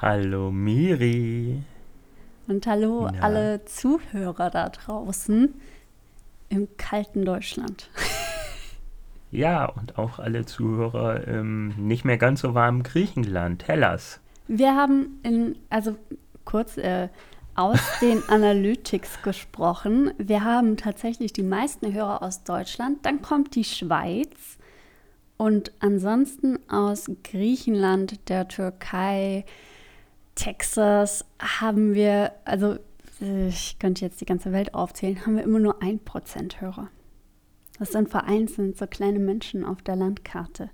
Hallo Miri. Und hallo Na. alle Zuhörer da draußen im kalten Deutschland. Ja, und auch alle Zuhörer im nicht mehr ganz so warmen Griechenland, Hellas. Wir haben in, also kurz äh, aus den Analytics gesprochen. Wir haben tatsächlich die meisten Hörer aus Deutschland. Dann kommt die Schweiz und ansonsten aus Griechenland, der Türkei, Texas haben wir, also ich könnte jetzt die ganze Welt aufzählen, haben wir immer nur 1% Hörer. Das sind vereinzelt so kleine Menschen auf der Landkarte.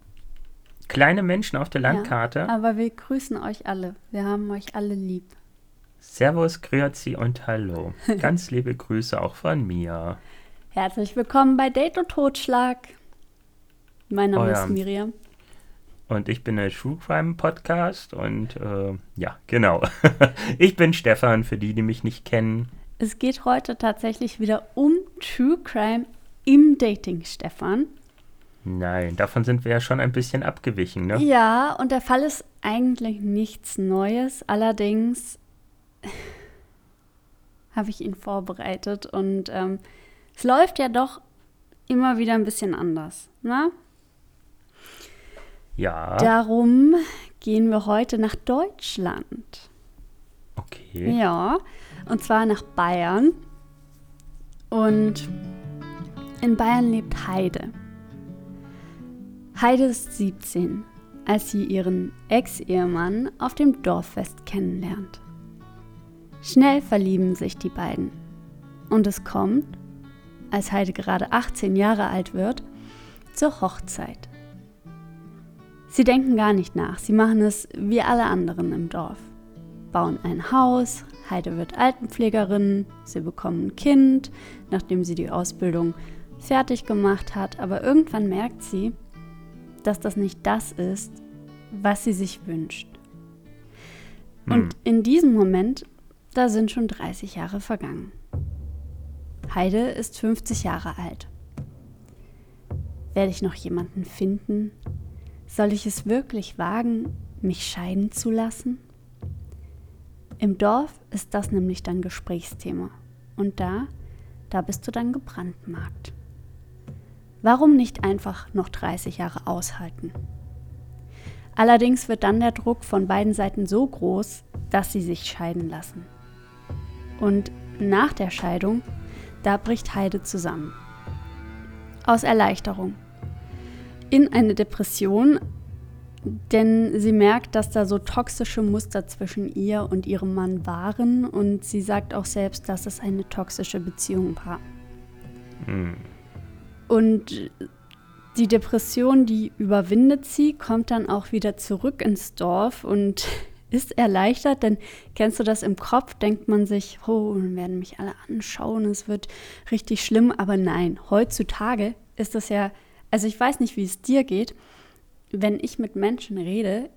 Kleine Menschen auf der Landkarte. Ja, aber wir grüßen euch alle. Wir haben euch alle lieb. Servus, Grüezi und Hallo. Ganz liebe Grüße auch von mir. Herzlich willkommen bei Date und Totschlag. Mein Name ja. ist Miriam. Und ich bin der True Crime Podcast und äh, ja, genau. ich bin Stefan, für die, die mich nicht kennen. Es geht heute tatsächlich wieder um True Crime im Dating, Stefan. Nein, davon sind wir ja schon ein bisschen abgewichen, ne? Ja, und der Fall ist eigentlich nichts Neues. Allerdings habe ich ihn vorbereitet und ähm, es läuft ja doch immer wieder ein bisschen anders. Ne? Ja, Darum gehen wir heute nach Deutschland. okay. Ja, und zwar nach Bayern. Und in Bayern lebt Heide. Heide ist 17, als sie ihren Ex-Ehemann auf dem Dorffest kennenlernt. Schnell verlieben sich die beiden. Und es kommt, als Heide gerade 18 Jahre alt wird, zur Hochzeit. Sie denken gar nicht nach, sie machen es wie alle anderen im Dorf bauen ein Haus, Heide wird Altenpflegerin, sie bekommen ein Kind, nachdem sie die Ausbildung fertig gemacht hat, aber irgendwann merkt sie, dass das nicht das ist, was sie sich wünscht. Und in diesem Moment, da sind schon 30 Jahre vergangen. Heide ist 50 Jahre alt. Werde ich noch jemanden finden? Soll ich es wirklich wagen, mich scheiden zu lassen? Im Dorf ist das nämlich dann Gesprächsthema. Und da, da bist du dann gebrandmarkt. Warum nicht einfach noch 30 Jahre aushalten? Allerdings wird dann der Druck von beiden Seiten so groß, dass sie sich scheiden lassen. Und nach der Scheidung, da bricht Heide zusammen. Aus Erleichterung. In eine Depression, denn sie merkt, dass da so toxische Muster zwischen ihr und ihrem Mann waren und sie sagt auch selbst, dass es eine toxische Beziehung war. Hm. Und die Depression, die überwindet sie, kommt dann auch wieder zurück ins Dorf und ist erleichtert, denn kennst du das im Kopf, denkt man sich, oh, werden mich alle anschauen, es wird richtig schlimm, aber nein, heutzutage ist das ja, also ich weiß nicht, wie es dir geht, wenn ich mit Menschen rede,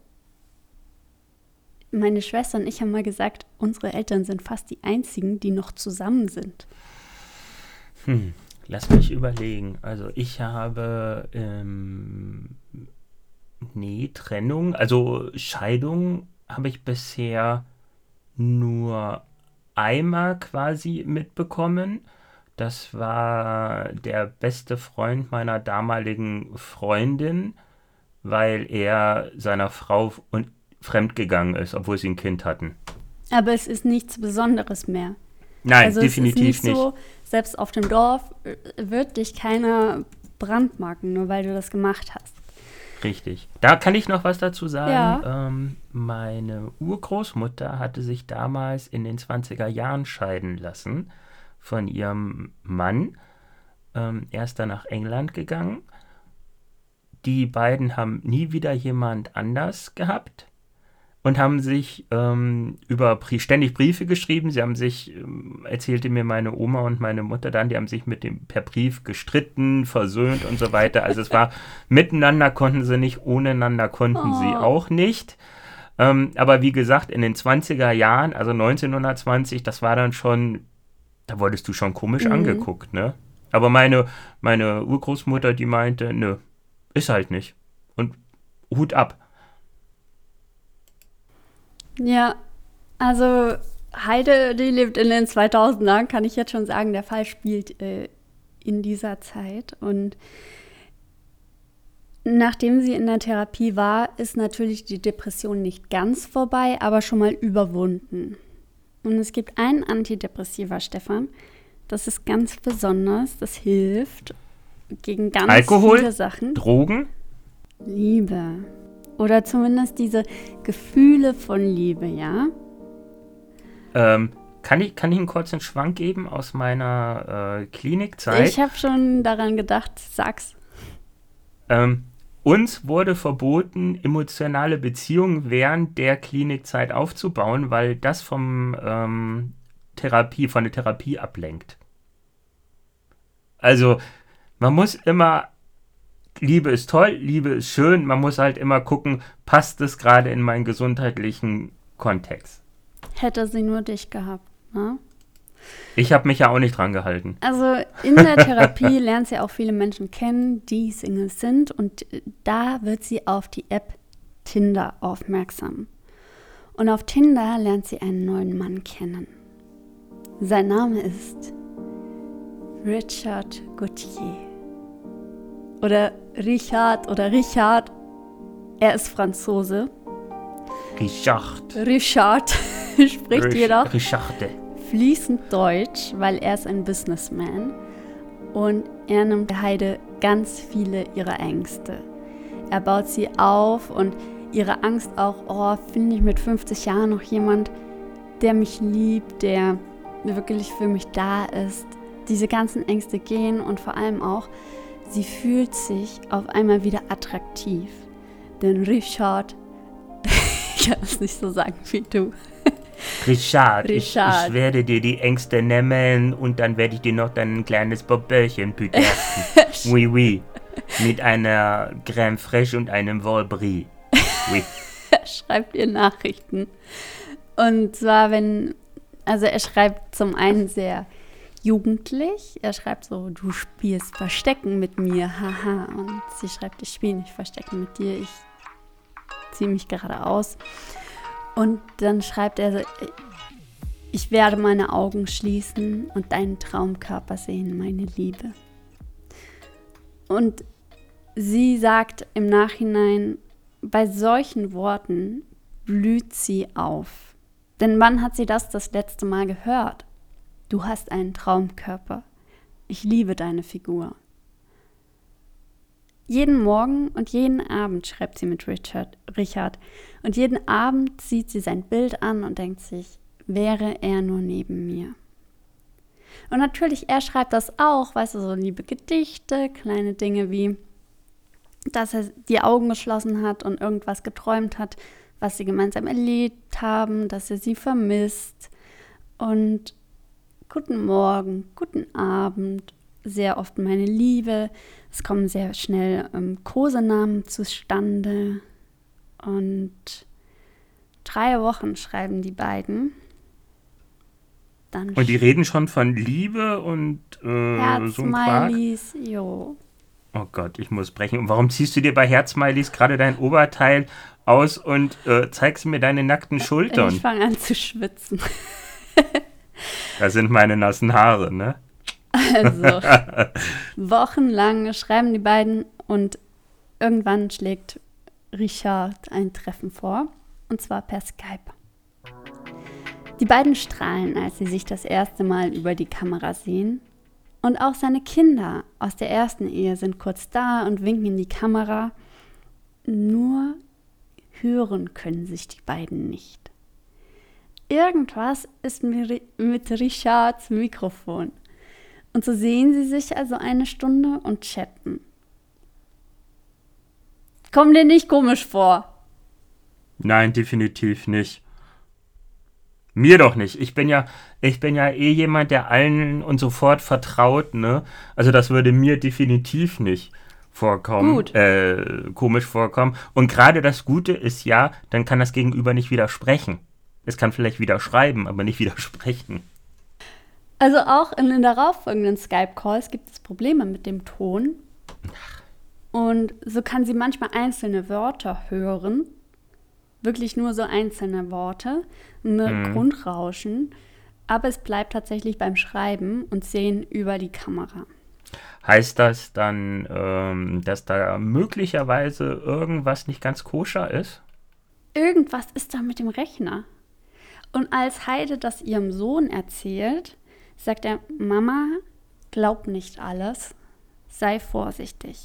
meine Schwester und ich haben mal gesagt, unsere Eltern sind fast die einzigen, die noch zusammen sind. Hm, lass mich überlegen. Also ich habe, ähm, nee, Trennung, also Scheidung habe ich bisher nur einmal quasi mitbekommen. Das war der beste Freund meiner damaligen Freundin, weil er seiner Frau und fremdgegangen ist, obwohl sie ein Kind hatten. Aber es ist nichts Besonderes mehr. Nein, also definitiv es ist nicht, so, selbst auf dem Dorf äh, wird dich keiner brandmarken, nur weil du das gemacht hast. Richtig. Da kann ich noch was dazu sagen. Ja. Ähm, meine Urgroßmutter hatte sich damals in den 20er Jahren scheiden lassen von ihrem Mann. Ähm, er ist dann nach England gegangen. Die beiden haben nie wieder jemand anders gehabt. und haben sich ähm, über ständig Briefe geschrieben. Sie haben sich, ähm, erzählte mir meine Oma und meine Mutter dann, die haben sich mit dem per Brief gestritten, versöhnt und so weiter. Also es war miteinander konnten sie nicht, ohneinander konnten oh. sie auch nicht. Ähm, aber wie gesagt, in den 20er Jahren, also 1920, das war dann schon, da wurdest du schon komisch mhm. angeguckt, ne? Aber meine, meine Urgroßmutter, die meinte, nö, ist halt nicht. Und Hut ab. Ja, also Heide, die lebt in den 2000ern, kann ich jetzt schon sagen, der Fall spielt äh, in dieser Zeit. Und nachdem sie in der Therapie war, ist natürlich die Depression nicht ganz vorbei, aber schon mal überwunden. Und es gibt ein Antidepressiva, Stefan. Das ist ganz besonders. Das hilft gegen ganz Alkohol, viele Sachen. Drogen? Liebe. Oder zumindest diese Gefühle von Liebe, ja? Ähm, kann ich, kann ich einen kurzen Schwank geben aus meiner äh, Klinikzeit? Ich habe schon daran gedacht, sag's. Ähm, uns wurde verboten, emotionale Beziehungen während der Klinikzeit aufzubauen, weil das vom ähm, Therapie, von der Therapie ablenkt. Also, man muss immer Liebe ist toll, Liebe ist schön, man muss halt immer gucken, passt es gerade in meinen gesundheitlichen Kontext. Hätte sie nur dich gehabt, ne? Ich habe mich ja auch nicht dran gehalten. Also in der Therapie lernt sie auch viele Menschen kennen, die Singles sind und da wird sie auf die App Tinder aufmerksam. Und auf Tinder lernt sie einen neuen Mann kennen. Sein Name ist Richard Gauthier oder Richard oder Richard. Er ist Franzose. Richard. Richard spricht Rich, jedoch Richard. Fließend Deutsch, weil er ist ein Businessman und er nimmt Heide ganz viele ihrer Ängste. Er baut sie auf und ihre Angst auch, oh, finde ich mit 50 Jahren noch jemand, der mich liebt, der wirklich für mich da ist. Diese ganzen Ängste gehen und vor allem auch, Sie fühlt sich auf einmal wieder attraktiv. Denn Richard, ich kann es nicht so sagen wie du. Richard, Richard. Ich, ich, werde dir die Ängste nehmen und dann werde ich dir noch dein kleines Bobörchen büterfen. oui, oui. Mit einer Crème fraîche und einem Volbris. Oui. er schreibt ihr Nachrichten. Und zwar, wenn, also er schreibt zum einen sehr jugendlich. Er schreibt so, du spielst Verstecken mit mir, haha. Und sie schreibt, ich spiele nicht Verstecken mit dir, ich ziehe mich gerade aus. Und dann schreibt er so, ich werde meine Augen schließen und deinen Traumkörper sehen, meine Liebe. Und sie sagt im Nachhinein, bei solchen Worten blüht sie auf. Denn wann hat sie das das letzte Mal gehört? Du hast einen Traumkörper. Ich liebe deine Figur. Jeden Morgen und jeden Abend schreibt sie mit Richard, Richard. Und jeden Abend sieht sie sein Bild an und denkt sich, wäre er nur neben mir. Und natürlich, er schreibt das auch, weißt du, so liebe Gedichte, kleine Dinge wie, dass er die Augen geschlossen hat und irgendwas geträumt hat, was sie gemeinsam erlebt haben, dass er sie vermisst. Und guten Morgen, guten Abend, sehr oft meine Liebe. Es kommen sehr schnell ähm, Kosenamen zustande. Und drei Wochen schreiben die beiden. Dann und die reden schon von Liebe und äh, so ein jo. Oh Gott, ich muss brechen. Und warum ziehst du dir bei Herzsmileys gerade dein Oberteil aus und äh, zeigst mir deine nackten Schultern? Ich fange an zu schwitzen. Das sind meine nassen Haare, ne? Also, wochenlang schreiben die beiden und irgendwann schlägt Richard ein Treffen vor, und zwar per Skype. Die beiden strahlen, als sie sich das erste Mal über die Kamera sehen. Und auch seine Kinder aus der ersten Ehe sind kurz da und winken in die Kamera. Nur hören können sich die beiden nicht irgendwas ist mit Richards Mikrofon. Und so sehen sie sich also eine Stunde und chatten. Kommt dir nicht komisch vor? Nein, definitiv nicht. Mir doch nicht. Ich bin ja, ich bin ja eh jemand, der allen und sofort vertraut, ne? Also das würde mir definitiv nicht vorkommen, Gut. Äh, komisch vorkommen. Und gerade das Gute ist ja, dann kann das Gegenüber nicht widersprechen. Es kann vielleicht wieder schreiben, aber nicht widersprechen. Also auch in den darauffolgenden Skype-Calls gibt es Probleme mit dem Ton. Und so kann sie manchmal einzelne Wörter hören. Wirklich nur so einzelne Worte, ein Mhm. Grundrauschen. Aber es bleibt tatsächlich beim Schreiben und Sehen über die Kamera. Heißt das dann, ähm, dass da möglicherweise irgendwas nicht ganz koscher ist? Irgendwas ist da mit dem Rechner. Und als Heide das ihrem Sohn erzählt, sagt er, Mama, glaub nicht alles, sei vorsichtig.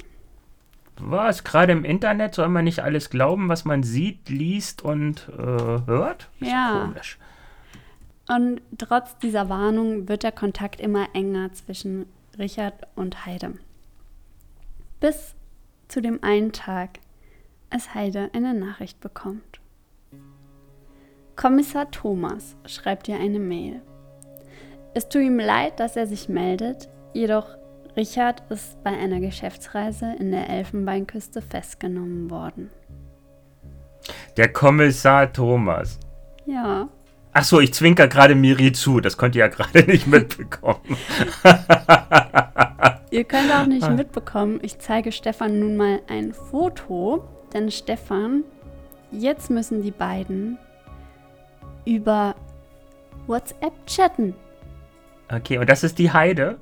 Was? Gerade im Internet soll man nicht alles glauben, was man sieht, liest und äh, hört? Ist Ja. Komisch. Und trotz dieser Warnung wird der Kontakt immer enger zwischen Richard und Heide. Bis zu dem einen Tag, als Heide eine Nachricht bekommt. Kommissar Thomas schreibt ihr eine Mail. Es tut ihm leid, dass er sich meldet, jedoch Richard ist bei einer Geschäftsreise in der Elfenbeinküste festgenommen worden. Der Kommissar Thomas. Ja, Ach so, ich zwinker gerade Miri zu. Das könnt ihr ja gerade nicht mitbekommen. Ihr könnt auch nicht mitbekommen, ich zeige Stefan nun mal ein Foto, denn Stefan, jetzt müssen die beiden über WhatsApp chatten. Okay, und das ist die Heide?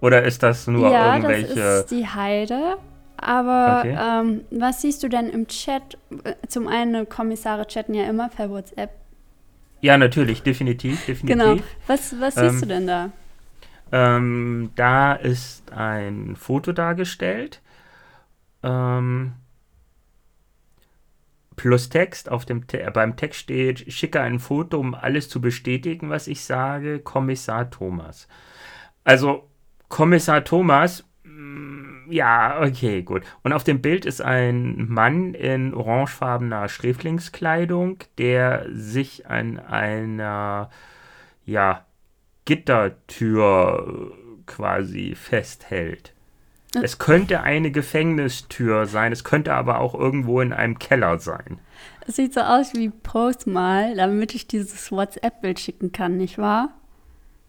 Oder ist das nur ja, irgendwelche. das ist die Heide. Aber Okay. ähm, was siehst du denn im Chat? Äh, Zum einen, Kommissare chatten ja immer per WhatsApp. Ja, natürlich, definitiv, definitiv. Genau. Was, was siehst Ähm, du denn da? Ähm, da ist ein Foto dargestellt. Ähm, plus Text. Auf dem Te beim Text steht, schicke ein Foto, um alles zu bestätigen, was ich sage. Kommissar Thomas. Also, Kommissar Thomas, mm, ja, okay, gut. Und auf dem Bild ist ein Mann in orangefarbener Sträflingskleidung, der sich an einer, ja, Gittertür äh, quasi festhält. Es könnte eine Gefängnistür sein, es könnte aber auch irgendwo in einem Keller sein. Es sieht so aus wie Post mal, damit ich dieses WhatsApp-Bild schicken kann, nicht wahr?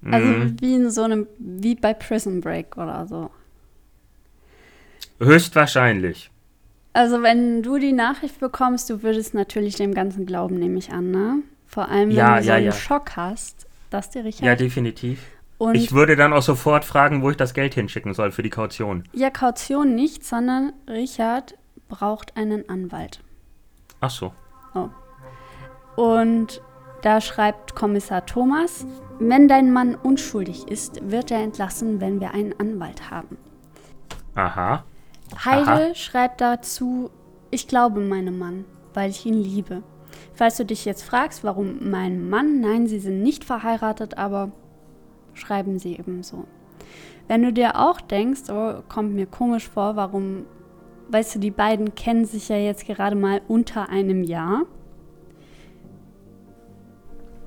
Also Mhm. wie in so einem, wie bei Prison Break oder so. Höchstwahrscheinlich. Also wenn du die Nachricht bekommst, du würdest natürlich dem Ganzen glauben, nehme ich an, ne? Vor allem, wenn Ja, du so ja, einen ja. Schock hast, dass dir Richard Ja, definitiv. Und Ich würde dann auch sofort fragen, wo ich das Geld hinschicken soll für die Kaution. ja Kaution nicht, sondern Richard braucht einen Anwalt. Ach so. Und da schreibt Kommissar Thomas, wenn dein Mann unschuldig ist, wird er entlassen, wenn wir einen Anwalt haben. Aha. Heide Aha. schreibt dazu, ich glaube meinem Mann, weil ich ihn liebe. Falls du dich jetzt fragst, warum mein Mann, nein, sie sind nicht verheiratet, aber schreiben sie eben so. Wenn du dir auch denkst, oh, kommt mir komisch vor, warum, weißt du, die beiden kennen sich ja jetzt gerade mal unter einem Jahr.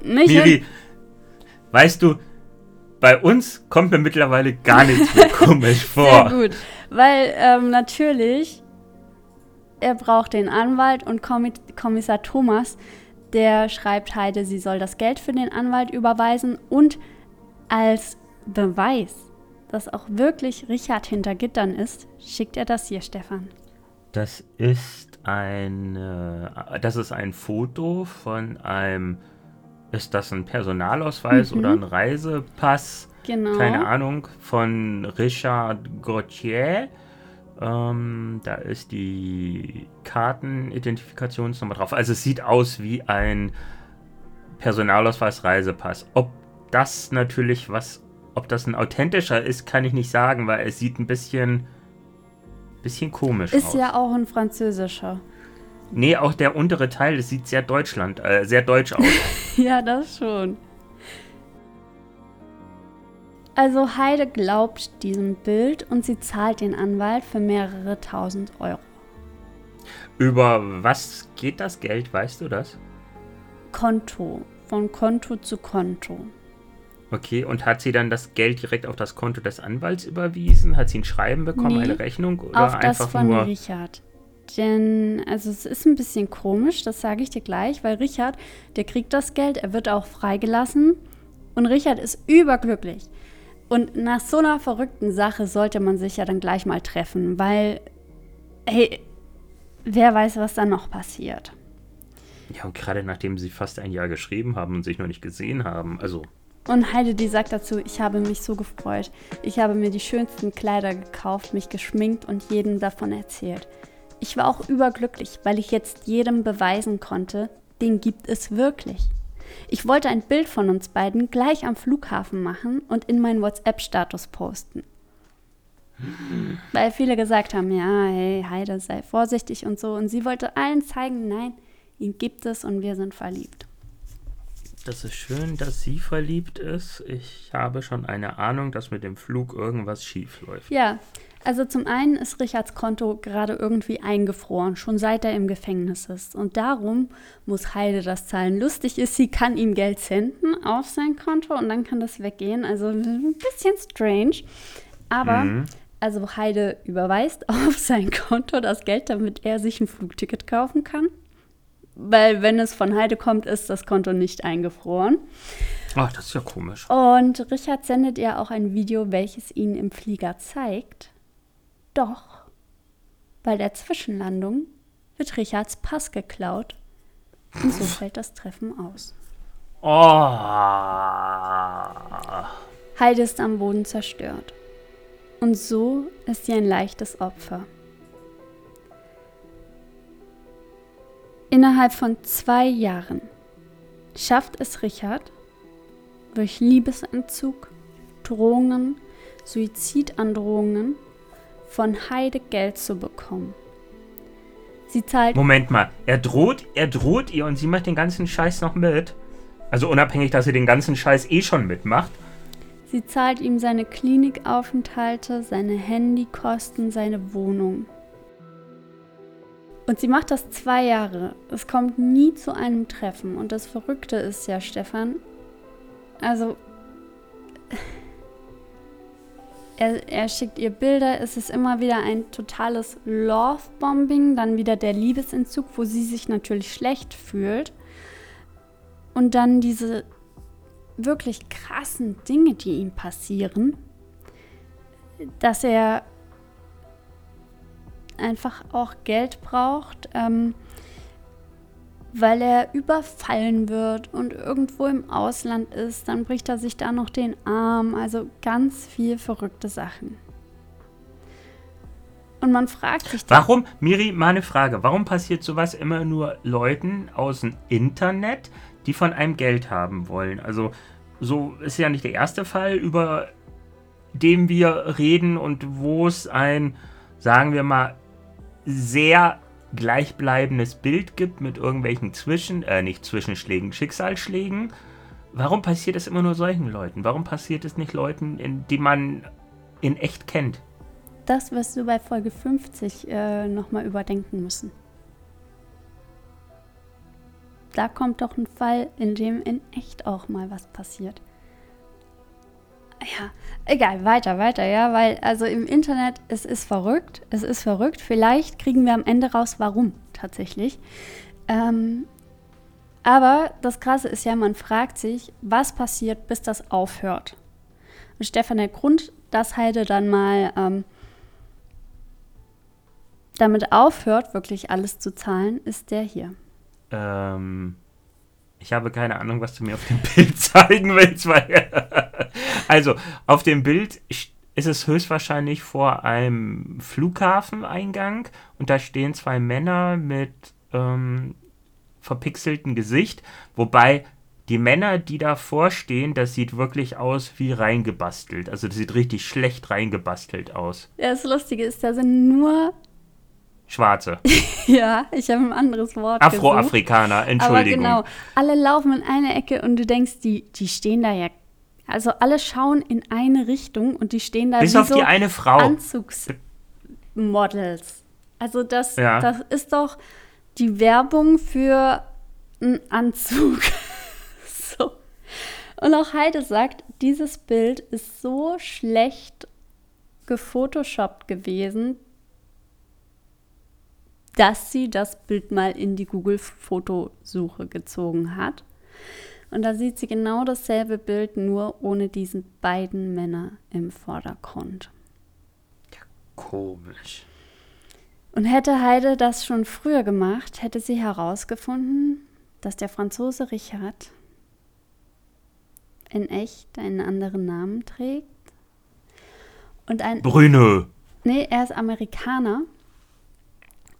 Nicht Miri, weißt du, bei uns kommt mir mittlerweile gar nichts mehr komisch vor. Sehr gut, weil ähm, natürlich er braucht den Anwalt und Kommi Kommissar Thomas, der schreibt Heide, sie soll das Geld für den Anwalt überweisen und als Beweis, dass auch wirklich Richard hinter Gittern ist, schickt er das hier, Stefan. Das ist ein, äh, das ist ein Foto von einem, ist das ein Personalausweis Mhm. oder ein Reisepass? Genau. Keine Ahnung, von Richard Gauthier. Ähm, da ist die Kartenidentifikationsnummer drauf. Also es sieht aus wie ein Personalausweis Reisepass. Ob das natürlich was, ob das ein authentischer ist, kann ich nicht sagen, weil es sieht ein bisschen, bisschen komisch Ist aus. ja auch ein französischer. Nee, auch der untere Teil, das sieht sehr Deutschland, äh, sehr deutsch aus. ja, das schon. Also Heide glaubt diesem Bild und sie zahlt den Anwalt für mehrere tausend Euro. Über was geht das Geld, weißt du das? Konto, von Konto zu Konto. Okay, und hat sie dann das Geld direkt auf das Konto des Anwalts überwiesen? Hat sie ein Schreiben bekommen, Nee, eine Rechnung oder Auf einfach das von nur? Richard. Denn, also es ist ein bisschen komisch, das sage ich dir gleich, weil Richard, der kriegt das Geld, er wird auch freigelassen und Richard ist überglücklich. Und nach so einer verrückten Sache sollte man sich ja dann gleich mal treffen, weil, hey, wer weiß, was da noch passiert. Ja, und gerade nachdem sie fast ein Jahr geschrieben haben und sich noch nicht gesehen haben, also Und Heide, die sagt dazu, ich habe mich so gefreut. Ich habe mir die schönsten Kleider gekauft, mich geschminkt und jedem davon erzählt. Ich war auch überglücklich, weil ich jetzt jedem beweisen konnte, den gibt es wirklich. Ich wollte ein Bild von uns beiden gleich am Flughafen machen und in meinen WhatsApp-Status posten. Weil viele gesagt haben, ja, hey, Heide, sei vorsichtig und so. Und sie wollte allen zeigen, nein, ihn gibt es und wir sind verliebt. Das ist schön, dass sie verliebt ist. Ich habe schon eine Ahnung, dass mit dem Flug irgendwas schief läuft. Ja, also zum einen ist Richards Konto gerade irgendwie eingefroren, schon seit er im Gefängnis ist. Und darum muss Heide das zahlen. Lustig ist, sie kann ihm Geld senden auf sein Konto und dann kann das weggehen. Also ein bisschen strange. Aber, Mhm. also Heide überweist auf sein Konto das Geld, damit er sich ein Flugticket kaufen kann. Weil wenn es von Heide kommt, ist das Konto nicht eingefroren. Ach, das ist ja komisch. Und Richard sendet ihr auch ein Video, welches ihn im Flieger zeigt. Doch bei der Zwischenlandung wird Richards Pass geklaut. Und so fällt das Treffen aus. Oh. Heide ist am Boden zerstört. Und so ist sie ein leichtes Opfer. Innerhalb von zwei Jahren schafft es Richard, durch Liebesentzug, Drohungen, Suizidandrohungen von Heide Geld zu bekommen. Sie zahlt Moment mal, er droht, er droht ihr und sie macht den ganzen Scheiß noch mit. Also unabhängig, dass sie den ganzen Scheiß eh schon mitmacht. Sie zahlt ihm seine Klinikaufenthalte, seine Handykosten, seine Wohnung. Und sie macht das zwei Jahre. Es kommt nie zu einem Treffen. Und das Verrückte ist ja, Stefan, also er, er schickt ihr Bilder, es ist immer wieder ein totales Love-Bombing, dann wieder der Liebesentzug, wo sie sich natürlich schlecht fühlt. Und dann diese wirklich krassen Dinge, die ihm passieren, dass er einfach auch Geld braucht, ähm, weil er überfallen wird und irgendwo im Ausland ist, dann bricht er sich da noch den Arm, also ganz viel verrückte Sachen. Und man fragt sich dann, Warum, Miri, mal eine Frage. Warum passiert sowas immer nur Leuten aus dem Internet, die von einem Geld haben wollen? Also, so ist ja nicht der erste Fall, über den wir reden und wo es ein, sagen wir mal, sehr gleichbleibendes Bild gibt mit irgendwelchen Zwischen, äh, nicht Zwischenschlägen, Schicksalsschlägen. Warum passiert es immer nur solchen Leuten? Warum passiert es nicht Leuten, in, die man in echt kennt? das wirst du bei Folge 50 äh, nochmal überdenken müssen. Da kommt doch ein Fall, in dem in echt auch mal was passiert. Ja, egal, weiter, weiter, ja, weil also im Internet, es ist verrückt, es ist verrückt. Vielleicht kriegen wir am Ende raus, warum tatsächlich. Ähm, aber das Krasse ist ja, man fragt sich, was passiert, bis das aufhört. Und Stefan, der Grund, dass Heide dann mal ähm, damit aufhört, wirklich alles zu zahlen, ist der hier. Ähm, ich habe keine Ahnung, was du mir auf dem Bild zeigen willst. Weil also, auf dem Bild ist es höchstwahrscheinlich vor einem Flughafeneingang und da stehen zwei Männer mit ähm, verpixeltem Gesicht, wobei die Männer, die davor stehen, das sieht wirklich aus wie reingebastelt. Also das sieht richtig schlecht reingebastelt aus. Ja, das Lustige ist, da sind nur, Schwarze. ja, ich habe ein anderes Wort. Afroafrikaner, Aber Entschuldigung. genau, alle laufen in eine Ecke und du denkst, die, die stehen da ja. Also alle schauen in eine Richtung und die stehen da Bis wie auf so die eine Frau. Anzugsmodels. Also das, Ja. das ist doch die Werbung für einen Anzug. so. Und auch Heide sagt, dieses Bild ist so schlecht gefotoshoppt gewesen, dass sie das Bild mal in die Google-Fotosuche gezogen hat. Und da sieht sie genau dasselbe Bild, nur ohne diesen beiden Männer im Vordergrund. Komisch. Und hätte Heide das schon früher gemacht, hätte sie herausgefunden, dass der Franzose Richard in echt einen anderen Namen trägt. Und ein. Brüne. Nee, er ist Amerikaner.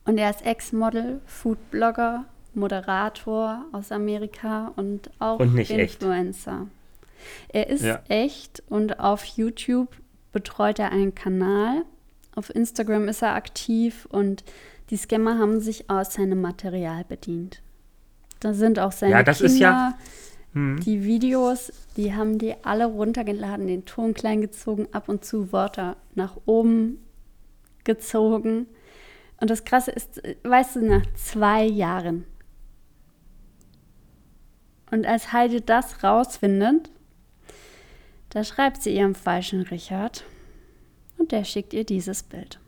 Und er ist Ex-Model, Foodblogger, Moderator aus Amerika und auch Und nicht echt. Influencer. Er ist Ja. echt und auf YouTube betreut er einen Kanal. Auf Instagram ist er aktiv und die Scammer haben sich aus seinem Material bedient. Da sind auch seine Ja, das Kinder, ist ja- Hm. die Videos, die haben die alle runtergeladen, den Ton klein gezogen, ab und zu Wörter nach oben gezogen. Und das Krasse ist, äh, weißt du, nach zwei Jahren. Und als Heidi das rausfindet, da schreibt sie ihrem falschen Richard und der schickt ihr dieses Bild.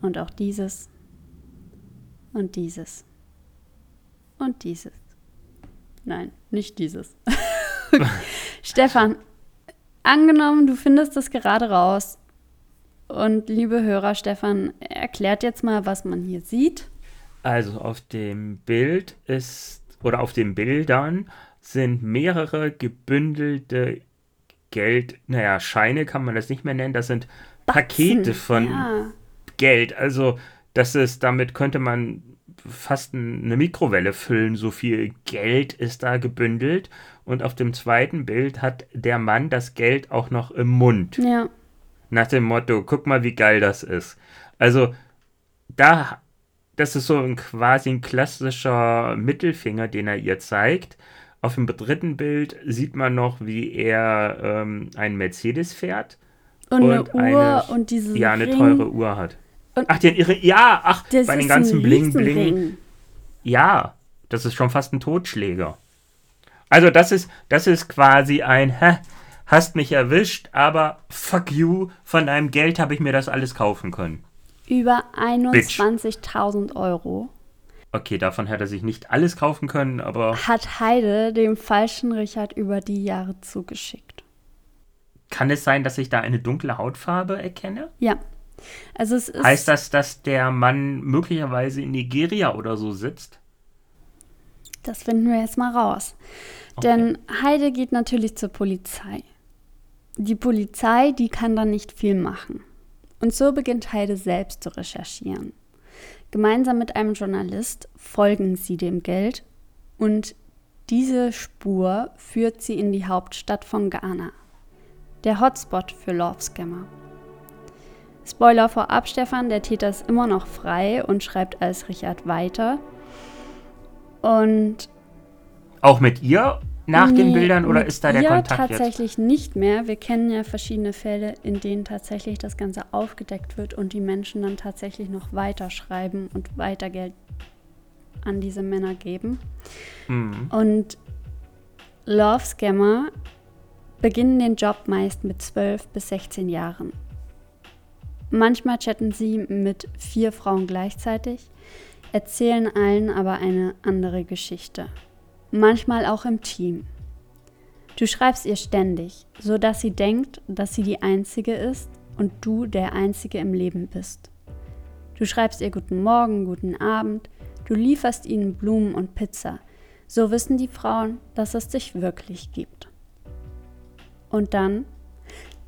Und auch dieses und dieses und dieses. Nein, nicht dieses. Stefan, angenommen, du findest das gerade raus. Und liebe Hörer, Stefan erklärt jetzt mal, was man hier sieht. Also auf dem Bild ist, oder auf den Bildern sind mehrere gebündelte Geld, naja, Scheine kann man das nicht mehr nennen, das sind Pakete Batzen, von Ja. Geld. Also das ist, damit könnte man fast eine Mikrowelle füllen, so viel Geld ist da gebündelt. Und auf dem zweiten Bild hat der Mann das Geld auch noch im Mund. ja. Nach dem Motto, guck mal, wie geil das ist. Also, da, das ist so ein quasi ein klassischer Mittelfinger, den er ihr zeigt. Auf dem dritten Bild sieht man noch, wie er ähm, einen Mercedes fährt. Und, eine Und Uhr eine- und dieses Ja, eine Ring. teure Uhr hat. Und- ach, den ihre, ja, ach, Das bei den ist ganzen ein Bling Bling. Riesenring. Ja, das ist schon fast ein Totschläger. Also das ist, das ist quasi ein, hä, hast mich erwischt, aber fuck you, von deinem Geld habe ich mir das alles kaufen können. Über 21.000 Euro Okay, davon hätte er sich nicht alles kaufen können, aber hat Heide dem falschen Richard über die Jahre zugeschickt. kann es sein, dass ich da eine dunkle Hautfarbe erkenne? Ja. Also es ist. Heißt das, dass der Mann möglicherweise in Nigeria oder so sitzt? Das finden wir jetzt mal raus. Denn Heide geht natürlich zur Polizei. Die Polizei, die kann dann nicht viel machen. Und so beginnt Heide selbst zu recherchieren. Gemeinsam mit einem Journalist folgen sie dem Geld und diese Spur führt sie in die Hauptstadt von Ghana. Der Hotspot für Love Scammer. Spoiler vorab, Stefan, der Täter ist immer noch frei und schreibt als Richard weiter. Und Auch mit ihr nach den Nee, Bildern oder ist da der ihr Kontakt jetzt? tatsächlich nicht mehr. Wir kennen ja verschiedene Fälle, in denen tatsächlich das Ganze aufgedeckt wird und die Menschen dann tatsächlich noch weiterschreiben und weiter Geld an diese Männer geben. Mhm. Und Love Scammer beginnen den Job meist mit 12 bis 16 Jahren. Manchmal chatten sie mit vier Frauen gleichzeitig, erzählen allen aber eine andere Geschichte. Manchmal auch im Team. Du schreibst ihr ständig, so dass sie denkt, dass sie die Einzige ist und du der Einzige im Leben bist. Du schreibst ihr guten Morgen, guten Abend, du lieferst ihnen Blumen und Pizza. So wissen die Frauen, dass es dich wirklich gibt. Und dann,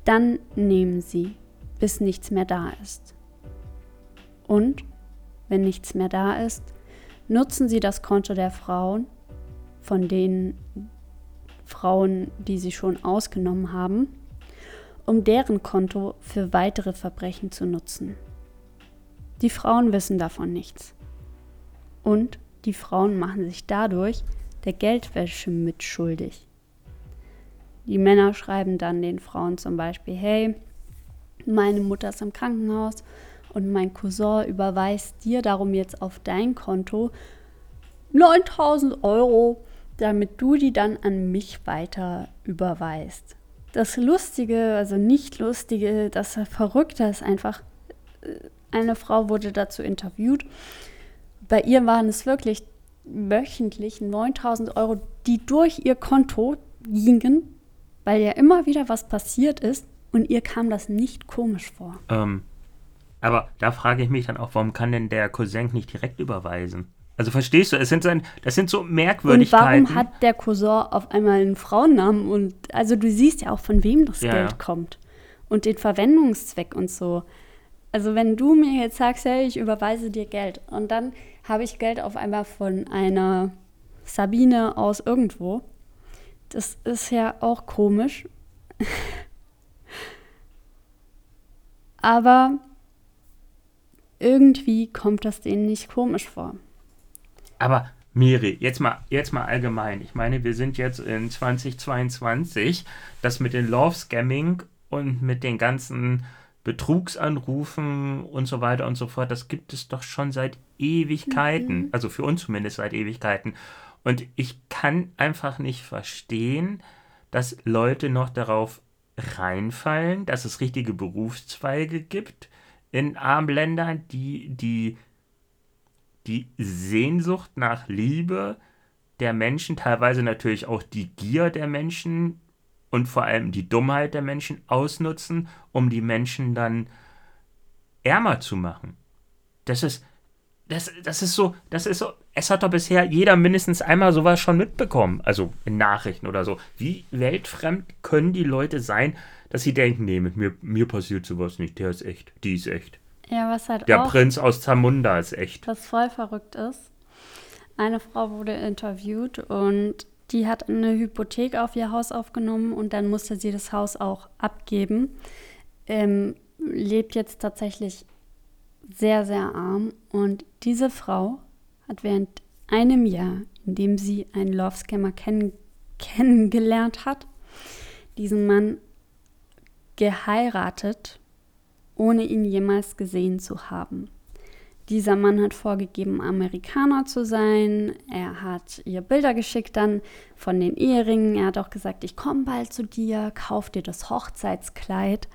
dann nehmen sie, bis nichts mehr da ist. Und, wenn nichts mehr da ist, nutzen sie das Konto der Frauen, von den Frauen, die sie schon ausgenommen haben, um deren Konto für weitere Verbrechen zu nutzen. Die Frauen wissen davon nichts. Und die Frauen machen sich dadurch der Geldwäsche mitschuldig. Die Männer schreiben dann den Frauen zum Beispiel, hey, meine Mutter ist im Krankenhaus und mein Cousin überweist dir darum jetzt auf dein Konto 9000 Euro, damit du die dann an mich weiter überweist. Das Lustige, also nicht Lustige, das Verrückte ist einfach, äh, eine Frau wurde dazu interviewt. Bei ihr waren es wirklich wöchentlich 9000 Euro, die durch ihr Konto gingen, weil ja immer wieder was passiert ist und ihr kam das nicht komisch vor. Ähm, aber da frage ich mich dann auch, warum kann denn der Cousin nicht direkt überweisen? Also verstehst du, es sind so ein, das sind so Merkwürdigkeiten. Und warum hat der Cousin auf einmal einen Frauennamen? Und also du siehst ja auch, von wem das ja, Geld ja. kommt. Und den Verwendungszweck und so. Also wenn du mir jetzt sagst, hey, ich überweise dir Geld und dann habe ich Geld auf einmal von einer Sabine aus irgendwo, das ist ja auch komisch. Aber irgendwie kommt das denen nicht komisch vor. Aber Miri, jetzt mal, jetzt mal allgemein. Ich meine, wir sind jetzt in 2022. Das mit dem Love Scamming und mit den ganzen Betrugsanrufen und so weiter und so fort, das gibt es doch schon seit Ewigkeiten. Mhm. Also für uns zumindest seit Ewigkeiten. Und ich kann einfach nicht verstehen, dass Leute noch darauf reinfallen, dass es richtige Berufszweige gibt in armen Ländern, die die die Sehnsucht nach Liebe der Menschen, teilweise natürlich auch die Gier der Menschen und vor allem die Dummheit der Menschen ausnutzen, um die Menschen dann ärmer zu machen. Das ist, das, das ist so, das ist so, es hat doch bisher jeder mindestens einmal sowas schon mitbekommen, also in Nachrichten oder so. Wie weltfremd können die Leute sein, dass sie denken, nee, mit mir, mir passiert sowas nicht, der ist echt, die ist echt. Ja, was halt Der auch, Prinz aus Zamunda ist echt. Was voll verrückt ist. Eine Frau wurde interviewt und die hat eine Hypothek auf ihr Haus aufgenommen und dann musste sie das Haus auch abgeben. Ähm, lebt jetzt tatsächlich sehr, sehr arm. Und diese Frau hat während einem Jahr, in dem sie einen Love Scammer kenn kennengelernt hat, diesen Mann geheiratet ohne ihn jemals gesehen zu haben. Dieser Mann hat vorgegeben, Amerikaner zu sein. Er hat ihr Bilder geschickt dann von den Eheringen. Er hat auch gesagt, ich komme bald zu dir, kauf dir das Hochzeitskleid.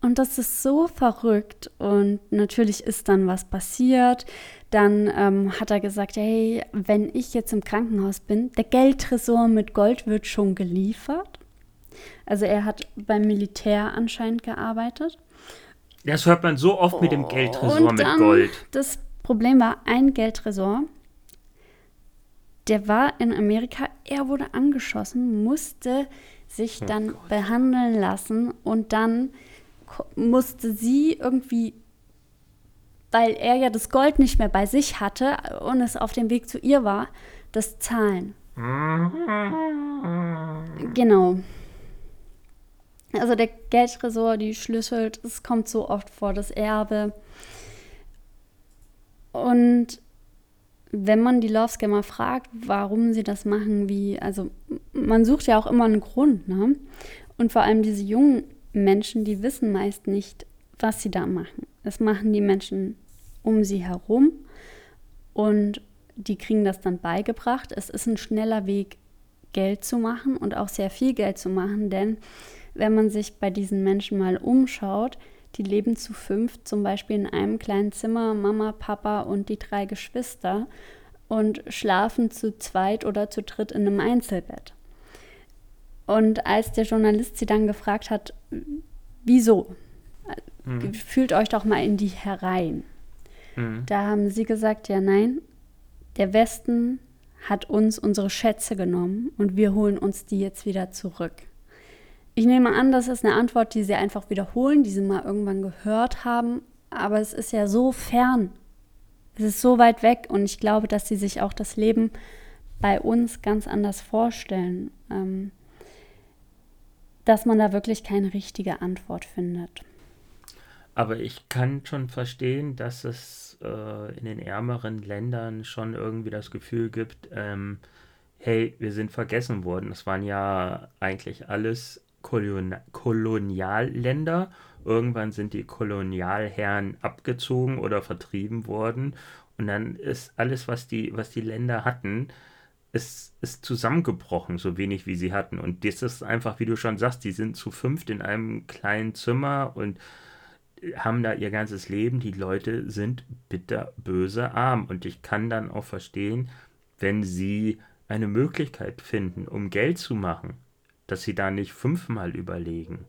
Und das ist so verrückt. Und natürlich ist dann was passiert. Dann ähm, hat er gesagt, hey, wenn ich jetzt im Krankenhaus bin, der Geldtresor mit Gold wird schon geliefert. Also er hat beim Militär anscheinend gearbeitet. Das hört man so oft mit dem Geldtresor mit Gold. Das Problem war, ein Geldtresor, der war in Amerika, er wurde angeschossen, musste sich oh dann Gott. behandeln lassen und dann musste sie irgendwie, weil er ja das Gold nicht mehr bei sich hatte und es auf dem Weg zu ihr war, das zahlen. Mhm. genau. Also der Geldtresor, die Schlüssel, es kommt so oft vor, das Erbe. Und wenn man die Love Scammer fragt, warum sie das machen, wie, also man sucht ja auch immer einen Grund, ne? Und vor allem diese jungen Menschen, die wissen meist nicht, was sie da machen. Das machen die Menschen um sie herum und die kriegen das dann beigebracht. Es ist ein schneller Weg, Geld zu machen und auch sehr viel Geld zu machen, denn wenn man sich bei diesen Menschen mal umschaut, die leben zu fünf, zum Beispiel in einem kleinen Zimmer, Mama, Papa und die drei Geschwister und schlafen zu zweit oder zu dritt in einem Einzelbett. Und als der Journalist sie dann gefragt hat, wieso? Mhm. Fühlt euch doch mal in die herein. Mhm. Da haben sie gesagt, ja nein, der Westen hat uns unsere Schätze genommen und wir holen uns die jetzt wieder zurück. Ich nehme an, das ist eine Antwort, die Sie einfach wiederholen, die Sie mal irgendwann gehört haben. Aber es ist ja so fern. Es ist so weit weg und ich glaube, dass Sie sich auch das Leben bei uns ganz anders vorstellen. Ähm, dass man da wirklich keine richtige Antwort findet. Aber ich kann schon verstehen, dass es äh, in den ärmeren Ländern schon irgendwie das Gefühl gibt, ähm, hey, wir sind vergessen worden. Es waren ja eigentlich alles Kolon Kolonialländer. Irgendwann sind die Kolonialherren abgezogen oder vertrieben worden. Und dann ist alles, was die, was die Länder hatten, ist, ist zusammengebrochen, so wenig wie sie hatten. Und das ist einfach, wie du schon sagst, die sind zu fünft in einem kleinen Zimmer und haben da ihr ganzes Leben. Die Leute sind bitterböse arm. Und ich kann dann auch verstehen, wenn sie eine Möglichkeit finden, um Geld zu machen, dass sie da nicht fünfmal überlegen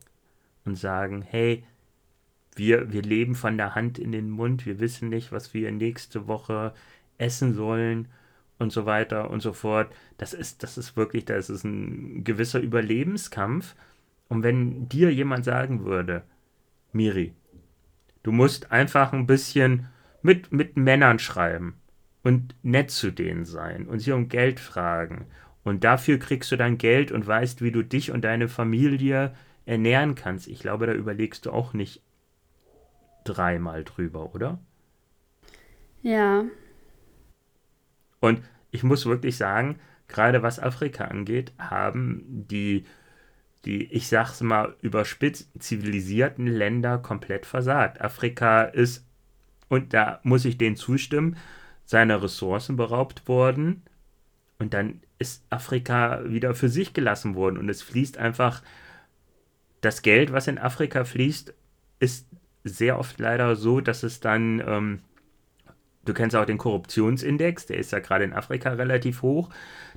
und sagen, hey, wir, wir leben von der Hand in den Mund, wir wissen nicht, was wir nächste Woche essen sollen und so weiter und so fort. Das ist, das ist wirklich, das ist ein gewisser Überlebenskampf. Und wenn dir jemand sagen würde, Miri, du musst einfach ein bisschen mit, mit Männern schreiben und nett zu denen sein und sie um Geld fragen. Und dafür kriegst du dann Geld und weißt, wie du dich und deine Familie ernähren kannst. Ich glaube, da überlegst du auch nicht dreimal drüber, oder? Ja. Und ich muss wirklich sagen, gerade was Afrika angeht, haben die, die, ich sag's mal, überspitzt zivilisierten Länder komplett versagt. Afrika ist, und da muss ich denen zustimmen, seiner Ressourcen beraubt worden. Und dann ist Afrika wieder für sich gelassen worden. Und es fließt einfach, das Geld, was in Afrika fließt, ist sehr oft leider so, dass es dann, ähm, du kennst auch den Korruptionsindex, der ist ja gerade in Afrika relativ hoch,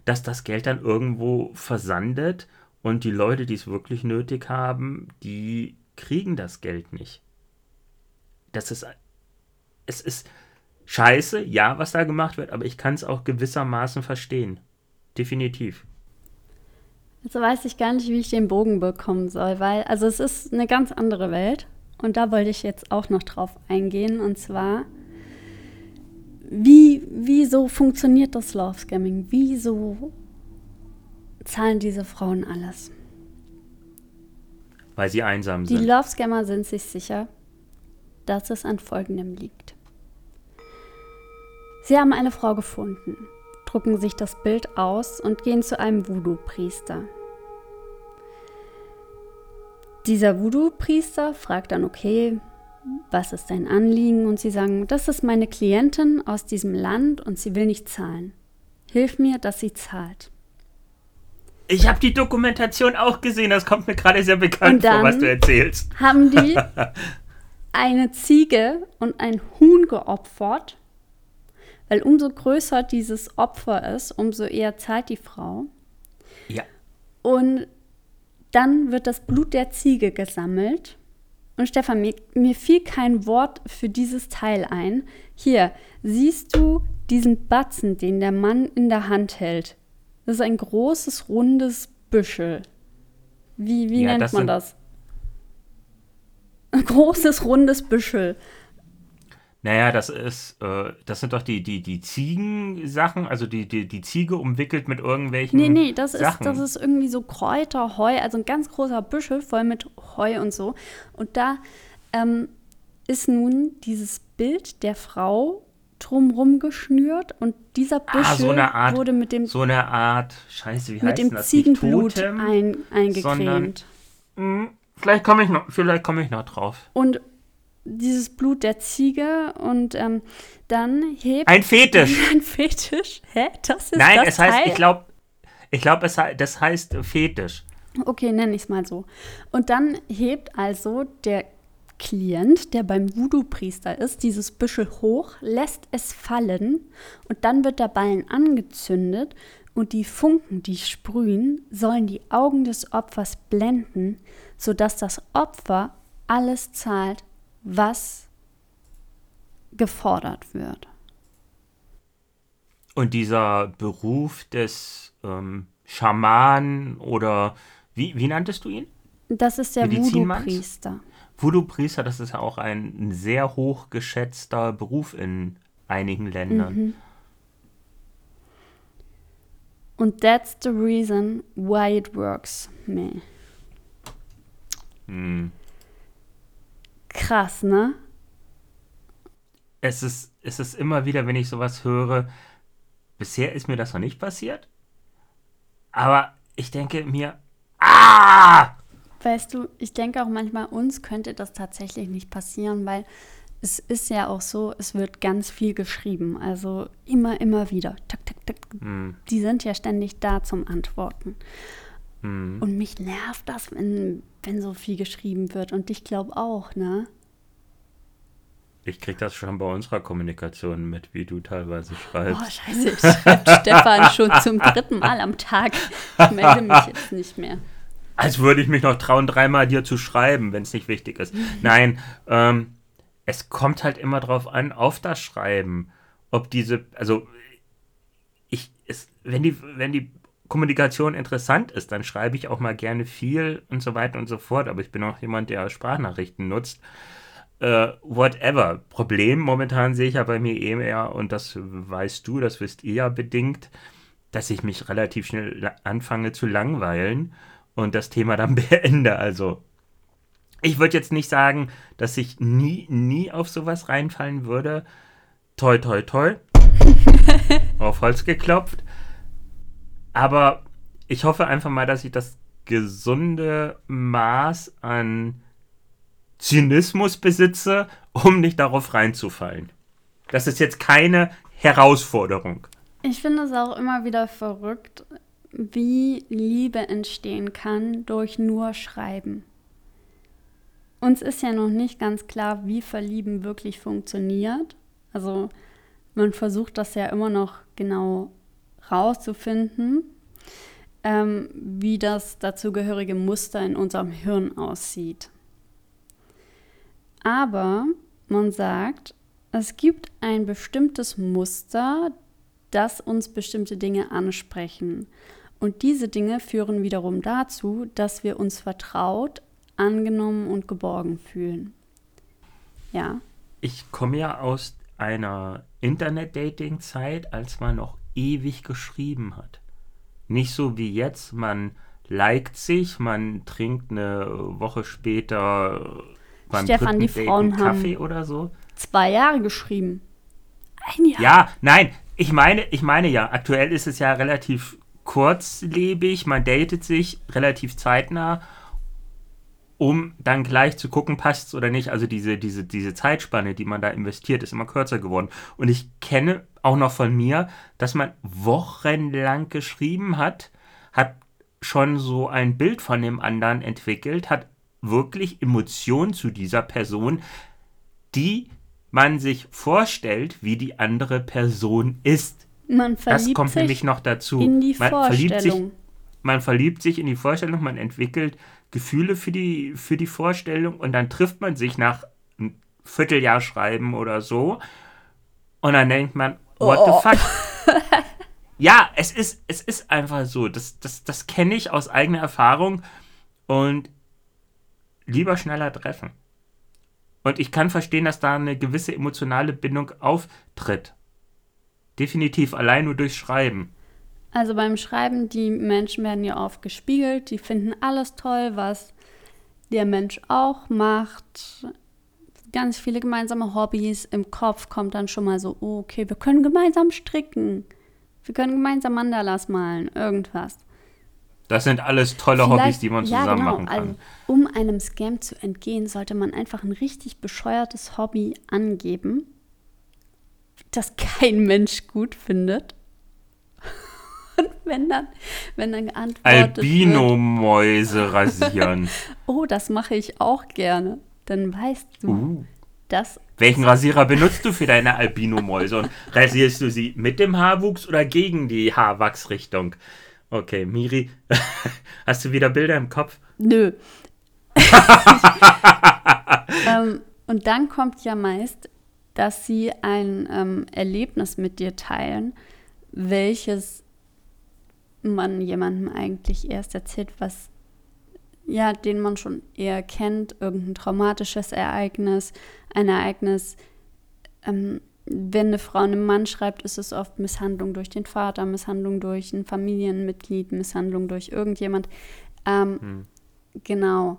dass das Geld dann irgendwo versandet und die Leute, die es wirklich nötig haben, die kriegen das Geld nicht. Das ist, es ist scheiße, ja, was da gemacht wird, aber ich kann es auch gewissermaßen verstehen. Definitiv. Also weiß ich gar nicht, wie ich den Bogen bekommen soll, weil, also es ist eine ganz andere Welt. Und da wollte ich jetzt auch noch drauf eingehen. Und zwar, wie, wieso funktioniert das Love Scamming? Wieso zahlen diese Frauen alles? Weil sie einsam sind. Die Love Scammer sind sich sicher, dass es an folgendem liegt. Sie haben eine Frau gefunden, drucken sich das Bild aus und gehen zu einem Voodoo-Priester. Dieser Voodoo-Priester fragt dann, okay, was ist dein Anliegen? Und sie sagen, das ist meine Klientin aus diesem Land und sie will nicht zahlen. Hilf mir, dass sie zahlt. Ich habe die Dokumentation auch gesehen, das kommt mir gerade sehr bekannt vor, was du erzählst. Haben die eine Ziege und ein Huhn geopfert, weil umso größer dieses Opfer ist, umso eher zahlt die Frau. Ja. Und dann wird das Blut der Ziege gesammelt. Und Stefan, mir, mir fiel kein Wort für dieses Teil ein. Hier, siehst du diesen Batzen, den der Mann in der Hand hält? Das ist ein großes, rundes Büschel. Wie, wie ja, nennt man das? Ein großes, rundes Büschel. Naja, das ist, äh, das sind doch die, die, die Ziegensachen, also die, die, die Ziege umwickelt mit irgendwelchen. Nee, nee, das Sachen. ist, das ist irgendwie so Kräuter, Heu, also ein ganz großer Büschel voll mit Heu und so. Und da ähm, ist nun dieses Bild der Frau drumrum geschnürt und dieser Büschel ah, so Art, wurde mit dem so eine Art Scheiße, wie mit heißt dem das? Ziegenblut ein, eingecremt. Hm, vielleicht komme ich noch, vielleicht komme ich noch drauf. Und dieses Blut der Ziege und ähm, dann hebt. Ein Fetisch. Ein Fetisch? Hä? Das ist Nein, das es heißt, ich glaube, ich glaube, das heißt Fetisch. Okay, nenne ich es mal so. Und dann hebt also der Klient, der beim Voodoo-Priester ist, dieses Büschel hoch, lässt es fallen und dann wird der Ballen angezündet und die Funken, die sprühen, sollen die Augen des Opfers blenden, sodass das Opfer alles zahlt, was gefordert wird. Und dieser Beruf des ähm, Schamanen oder wie, wie nanntest du ihn? Das ist der Voodoo-Priester. Voodoo-Priester, das ist ja auch ein sehr hoch geschätzter Beruf in einigen Ländern. Mhm. Und that's the reason why it works, me. Hm krass, ne? Es ist, es ist immer wieder, wenn ich sowas höre, bisher ist mir das noch nicht passiert. Aber ich denke mir, ah! Weißt du, ich denke auch manchmal, uns könnte das tatsächlich nicht passieren, weil es ist ja auch so, es wird ganz viel geschrieben. Also immer, immer wieder. Tak, tak, tak. Mm. Die sind ja ständig da zum Antworten. Mm. Und mich nervt das, wenn, wenn so viel geschrieben wird. Und ich glaube auch, ne? Ich krieg das schon bei unserer Kommunikation mit, wie du teilweise schreibst. Oh, scheiße, schreibt Stefan schon zum dritten Mal am Tag. Ich melde mich jetzt nicht mehr. Als würde ich mich noch trauen, dreimal dir zu schreiben, wenn es nicht wichtig ist. Nein, ähm, es kommt halt immer drauf an, auf das Schreiben, ob diese, also ich, es, wenn die, wenn die Kommunikation interessant ist, dann schreibe ich auch mal gerne viel und so weiter und so fort. Aber ich bin auch jemand, der Sprachnachrichten nutzt äh, whatever. Problem momentan sehe ich ja bei mir eh mehr, und das weißt du, das wisst ihr ja bedingt, dass ich mich relativ schnell anfange zu langweilen und das Thema dann beende. Also, ich würde jetzt nicht sagen, dass ich nie, nie auf sowas reinfallen würde. Toi, toi, toi. auf Holz geklopft. Aber ich hoffe einfach mal, dass ich das gesunde Maß an Zynismus besitze, um nicht darauf reinzufallen. Das ist jetzt keine Herausforderung. Ich finde es auch immer wieder verrückt, wie Liebe entstehen kann durch nur Schreiben. Uns ist ja noch nicht ganz klar, wie Verlieben wirklich funktioniert. Also man versucht das ja immer noch genau rauszufinden, ähm, wie das dazugehörige Muster in unserem Hirn aussieht. Aber man sagt, es gibt ein bestimmtes Muster, das uns bestimmte Dinge ansprechen. Und diese Dinge führen wiederum dazu, dass wir uns vertraut, angenommen und geborgen fühlen. Ja. Ich komme ja aus einer Internet-Dating-Zeit, als man noch ewig geschrieben hat. Nicht so wie jetzt, man liked sich, man trinkt eine Woche später beim Stefan, die Frauen Kaffee haben oder so. Zwei Jahre geschrieben. Ein Jahr. Ja, nein, ich meine, ich meine ja, aktuell ist es ja relativ kurzlebig, man datet sich relativ zeitnah, um dann gleich zu gucken, passt es oder nicht. Also diese, diese, diese Zeitspanne, die man da investiert, ist immer kürzer geworden. Und ich kenne auch noch von mir, dass man wochenlang geschrieben hat, hat schon so ein Bild von dem anderen entwickelt, hat wirklich Emotionen zu dieser Person, die man sich vorstellt, wie die andere Person ist. Man verliebt das kommt sich nämlich noch dazu. In die man Vorstellung. Verliebt sich, man verliebt sich in die Vorstellung, man entwickelt Gefühle für die, für die Vorstellung und dann trifft man sich nach einem Vierteljahr Schreiben oder so und dann denkt man, what oh. the fuck? ja, es ist, es ist einfach so. Das, das, das kenne ich aus eigener Erfahrung und lieber schneller treffen. Und ich kann verstehen, dass da eine gewisse emotionale Bindung auftritt. Definitiv, allein nur durch Schreiben. Also beim Schreiben, die Menschen werden ja oft gespiegelt, die finden alles toll, was der Mensch auch macht. Ganz viele gemeinsame Hobbys. Im Kopf kommt dann schon mal so, oh, okay, wir können gemeinsam stricken. Wir können gemeinsam Mandalas malen, irgendwas. Das sind alles tolle Vielleicht, Hobbys, die man zusammen ja, genau. machen kann. Also, um einem Scam zu entgehen, sollte man einfach ein richtig bescheuertes Hobby angeben, das kein Mensch gut findet. Und wenn dann, wenn dann geantwortet Albino-Mäuse rasieren. oh, das mache ich auch gerne. Dann weißt du, uh. dass welchen Rasierer benutzt du für deine Albino-Mäuse? Und rasierst du sie mit dem Haarwuchs oder gegen die Haarwachsrichtung? Okay, Miri, hast du wieder Bilder im Kopf? Nö. ähm, und dann kommt ja meist, dass sie ein ähm, Erlebnis mit dir teilen, welches man jemandem eigentlich erst erzählt, was ja, den man schon eher kennt, irgendein traumatisches Ereignis, ein Ereignis, ähm, wenn eine Frau einem Mann schreibt, ist es oft Misshandlung durch den Vater, Misshandlung durch ein Familienmitglied, Misshandlung durch irgendjemand. Ähm, hm. Genau.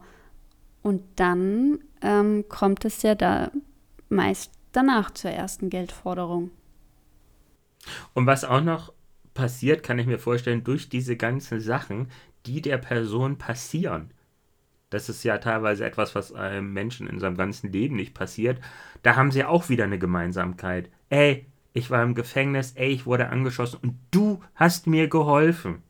Und dann ähm, kommt es ja da meist danach zur ersten Geldforderung. Und was auch noch passiert, kann ich mir vorstellen, durch diese ganzen Sachen, die der Person passieren, Das ist ja teilweise etwas, was einem Menschen in seinem ganzen Leben nicht passiert. Da haben sie auch wieder eine Gemeinsamkeit. Ey, ich war im Gefängnis, ey, ich wurde angeschossen und du hast mir geholfen.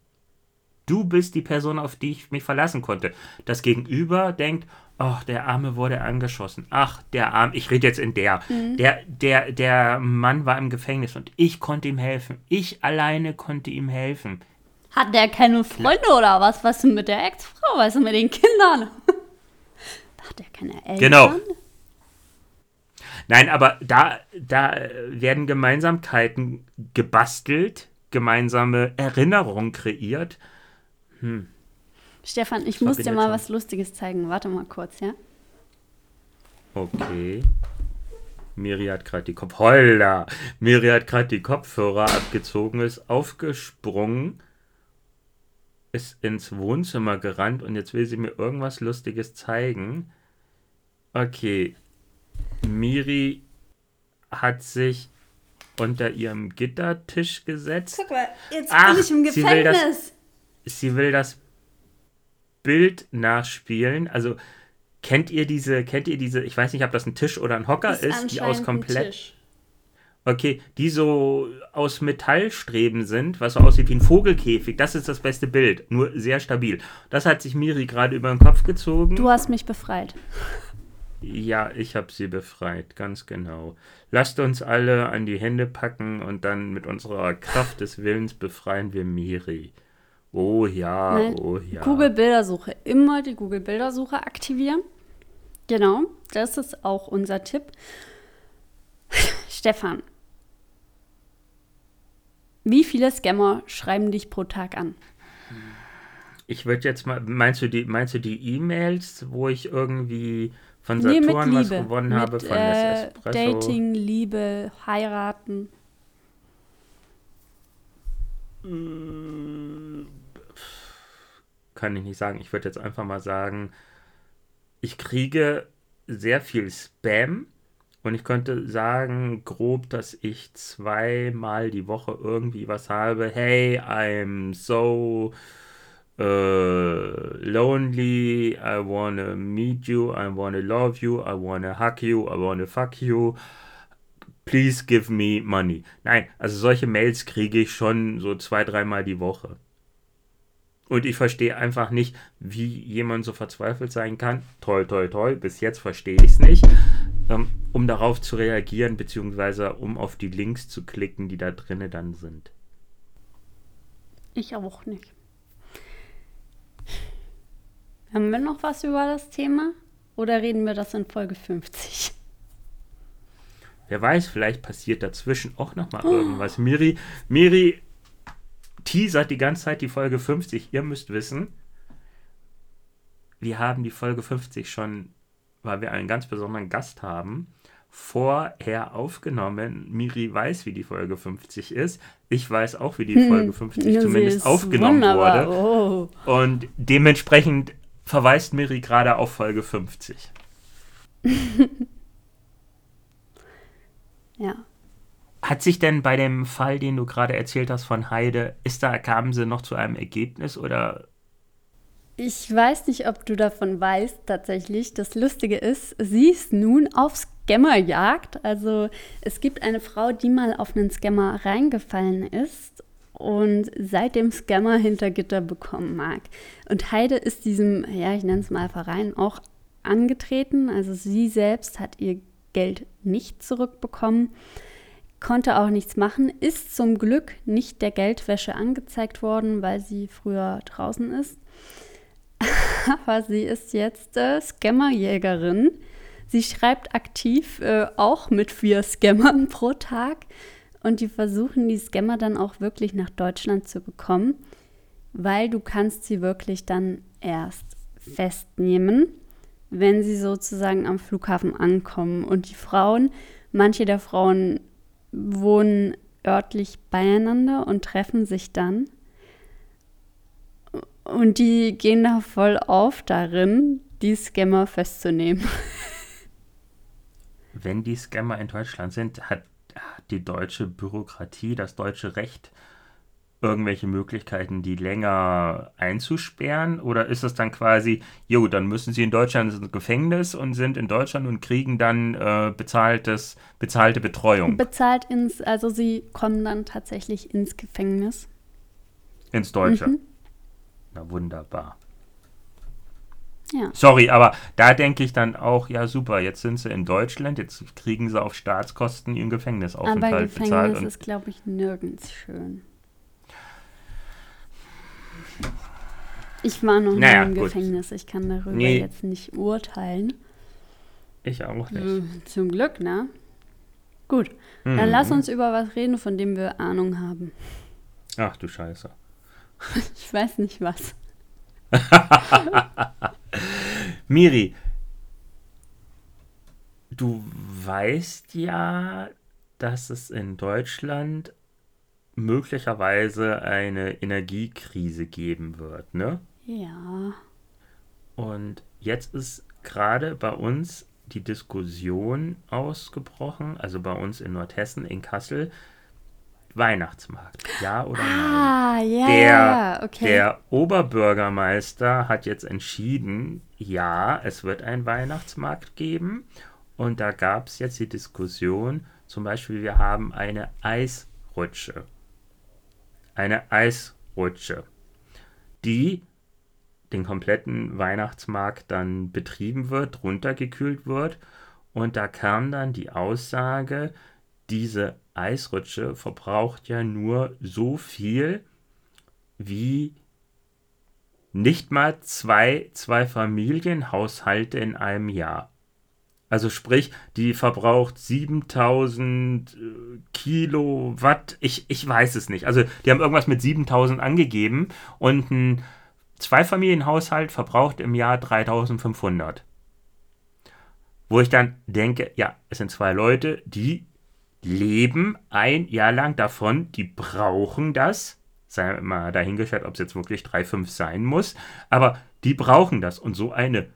Du bist die Person, auf die ich mich verlassen konnte. Das Gegenüber denkt, ach, der Arme wurde angeschossen. Ach, der Arme, ich rede jetzt in der. Mhm. Der, der, der Mann war im Gefängnis und ich konnte ihm helfen. Ich alleine konnte ihm helfen. Hat der keine Freunde oder was? Was ist mit der Ex-Frau? Was ist mit den Kindern? Hat der keine Eltern? Genau. Nein, aber da, da werden Gemeinsamkeiten gebastelt, gemeinsame Erinnerungen kreiert. Hm. Stefan, ich muss dir mal schon. was Lustiges zeigen. Warte mal kurz, ja? Okay. Miri hat gerade die Kopf Holla! Miri hat gerade die Kopfhörer abgezogen, ist aufgesprungen, ist ins Wohnzimmer gerannt und jetzt will sie mir irgendwas Lustiges zeigen. Okay. Miri hat sich unter ihrem Gittertisch gesetzt. Guck mal, jetzt Ach, bin ich im Gefängnis. Sie will, das, sie will das Bild nachspielen. Also kennt ihr diese, kennt ihr diese, ich weiß nicht, ob das ein Tisch oder ein Hocker ist, ist die aus komplett. Okay, die so aus Metallstreben sind, was so aussieht wie ein Vogelkäfig. Das ist das beste Bild, nur sehr stabil. Das hat sich Miri gerade über den Kopf gezogen. Du hast mich befreit. Ja, ich habe sie befreit, ganz genau. Lasst uns alle an die Hände packen und dann mit unserer Kraft des Willens befreien wir Miri. Oh ja, ne? oh ja. Google-Bildersuche. Immer die Google-Bildersuche aktivieren. Genau, das ist auch unser Tipp. Stefan, wie viele Scammer schreiben dich pro Tag an? Ich würde jetzt mal, meinst du die, meinst du die E-Mails, wo ich irgendwie von Saturn nee, was gewonnen mit, habe, von äh, Dating, Liebe, heiraten? Kann ich nicht sagen. Ich würde jetzt einfach mal sagen, ich kriege sehr viel Spam und ich könnte sagen, grob, dass ich zweimal die Woche irgendwie was habe. Hey, I'm so uh, lonely. I wanna meet you. I wanna love you. I wanna hug you. I wanna fuck you. Please give me money. Nein, also solche Mails kriege ich schon so zwei, dreimal die Woche. Und ich verstehe einfach nicht, wie jemand so verzweifelt sein kann. Toll, toll, toll. Bis jetzt verstehe ich es nicht. Ähm, um darauf zu reagieren, beziehungsweise um auf die Links zu klicken, die da drinnen dann sind. Ich auch nicht. Haben wir noch was über das Thema? Oder reden wir das in Folge 50? Wer weiß, vielleicht passiert dazwischen auch noch mal oh. irgendwas. Miri, Miri teasert die ganze Zeit die Folge 50. Ihr müsst wissen, wir haben die Folge 50 schon, weil wir einen ganz besonderen Gast haben, vorher aufgenommen. Miri weiß, wie die Folge 50 ist. Ich weiß auch, wie die hm, Folge 50 ja, zumindest aufgenommen wunderbar. wurde. Oh. Und dementsprechend verweist Miri gerade auf Folge 50. ja. Hat sich denn bei dem Fall, den du gerade erzählt hast von Heide, ist da, kamen sie noch zu einem Ergebnis oder? Ich weiß nicht, ob du davon weißt tatsächlich. Das Lustige ist, sie ist nun auf Scammerjagd. Also es gibt eine Frau, die mal auf einen Scammer reingefallen ist und seitdem Scammer hinter Gitter bekommen mag. Und Heide ist diesem, ja, ich nenne es mal Verein, auch angetreten. Also sie selbst hat ihr Geld nicht zurückbekommen konnte auch nichts machen, ist zum Glück nicht der Geldwäsche angezeigt worden, weil sie früher draußen ist. Aber sie ist jetzt äh, Scammerjägerin. Sie schreibt aktiv äh, auch mit vier Scammern pro Tag und die versuchen die Scammer dann auch wirklich nach Deutschland zu bekommen, weil du kannst sie wirklich dann erst festnehmen, wenn sie sozusagen am Flughafen ankommen. Und die Frauen, manche der Frauen wohnen örtlich beieinander und treffen sich dann. Und die gehen da voll auf darin, die Scammer festzunehmen. Wenn die Scammer in Deutschland sind, hat die deutsche Bürokratie, das deutsche Recht irgendwelche Möglichkeiten, die länger einzusperren? Oder ist es dann quasi, jo, dann müssen sie in Deutschland ins Gefängnis und sind in Deutschland und kriegen dann äh, bezahltes, bezahlte Betreuung? Bezahlt ins, also sie kommen dann tatsächlich ins Gefängnis. Ins Deutsche. Mhm. Na wunderbar. Ja. Sorry, aber da denke ich dann auch, ja super, jetzt sind sie in Deutschland, jetzt kriegen sie auf Staatskosten ihren Gefängnisaufenthalt aber Gefängnis bezahlt. Gefängnis ist, glaube ich, nirgends schön. Ich war noch naja, nie im gut. Gefängnis, ich kann darüber nee. jetzt nicht urteilen. Ich auch nicht. Hm, zum Glück, ne? Gut, mhm. dann lass uns über was reden, von dem wir Ahnung haben. Ach du Scheiße. ich weiß nicht was. Miri, du weißt ja, dass es in Deutschland möglicherweise eine Energiekrise geben wird, ne? Ja. Und jetzt ist gerade bei uns die Diskussion ausgebrochen, also bei uns in Nordhessen, in Kassel, Weihnachtsmarkt, ja oder ah, nein? Ja, der, okay. der Oberbürgermeister hat jetzt entschieden, ja, es wird einen Weihnachtsmarkt geben. Und da gab es jetzt die Diskussion, zum Beispiel, wir haben eine Eisrutsche eine Eisrutsche, die den kompletten Weihnachtsmarkt dann betrieben wird, runtergekühlt wird. Und da kam dann die Aussage, diese Eisrutsche verbraucht ja nur so viel wie nicht mal zwei, zwei Familienhaushalte in einem Jahr. Also sprich, die verbraucht 7000 äh, Kilowatt. Ich, ich weiß es nicht. Also die haben irgendwas mit 7000 angegeben und ein Zweifamilienhaushalt verbraucht im Jahr 3500. Wo ich dann denke, ja, es sind zwei Leute, die leben ein Jahr lang davon, die brauchen das. Sei mal dahingestellt, ob es jetzt wirklich 3,5 sein muss. Aber die brauchen das. Und so eine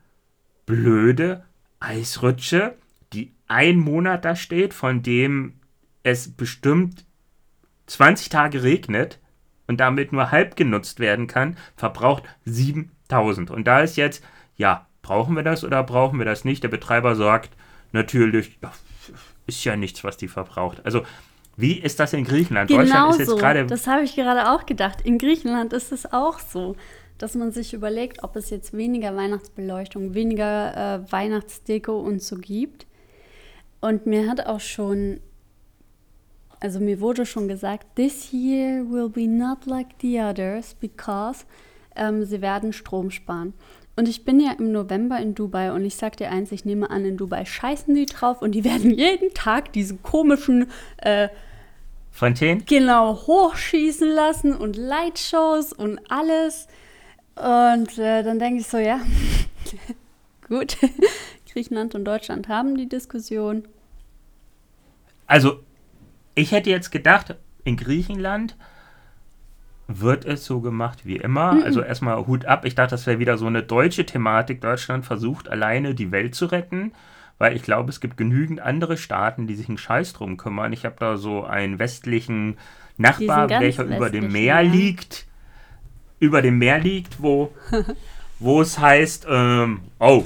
blöde Eisrutsche, die ein Monat da steht, von dem es bestimmt 20 Tage regnet und damit nur halb genutzt werden kann, verbraucht 7000. Und da ist jetzt, ja, brauchen wir das oder brauchen wir das nicht? Der Betreiber sagt natürlich, ist ja nichts, was die verbraucht. Also, wie ist das in Griechenland? Genau Deutschland ist jetzt gerade. Das habe ich gerade auch gedacht. In Griechenland ist es auch so dass man sich überlegt, ob es jetzt weniger Weihnachtsbeleuchtung, weniger äh, Weihnachtsdeko und so gibt. Und mir hat auch schon, also mir wurde schon gesagt, this year will be not like the others because ähm, sie werden Strom sparen. Und ich bin ja im November in Dubai und ich sag dir eins, ich nehme an, in Dubai scheißen die drauf und die werden jeden Tag diesen komischen äh, Fontänen? Genau, hochschießen lassen und Lightshows und alles. Und äh, dann denke ich so, ja, gut, Griechenland und Deutschland haben die Diskussion. Also, ich hätte jetzt gedacht, in Griechenland wird es so gemacht wie immer. Mhm. Also erstmal Hut ab. Ich dachte, das wäre wieder so eine deutsche Thematik. Deutschland versucht alleine die Welt zu retten, weil ich glaube, es gibt genügend andere Staaten, die sich einen Scheiß drum kümmern. Ich habe da so einen westlichen Nachbar, welcher über dem Meer ja. liegt über dem Meer liegt, wo, wo es heißt, ähm, oh,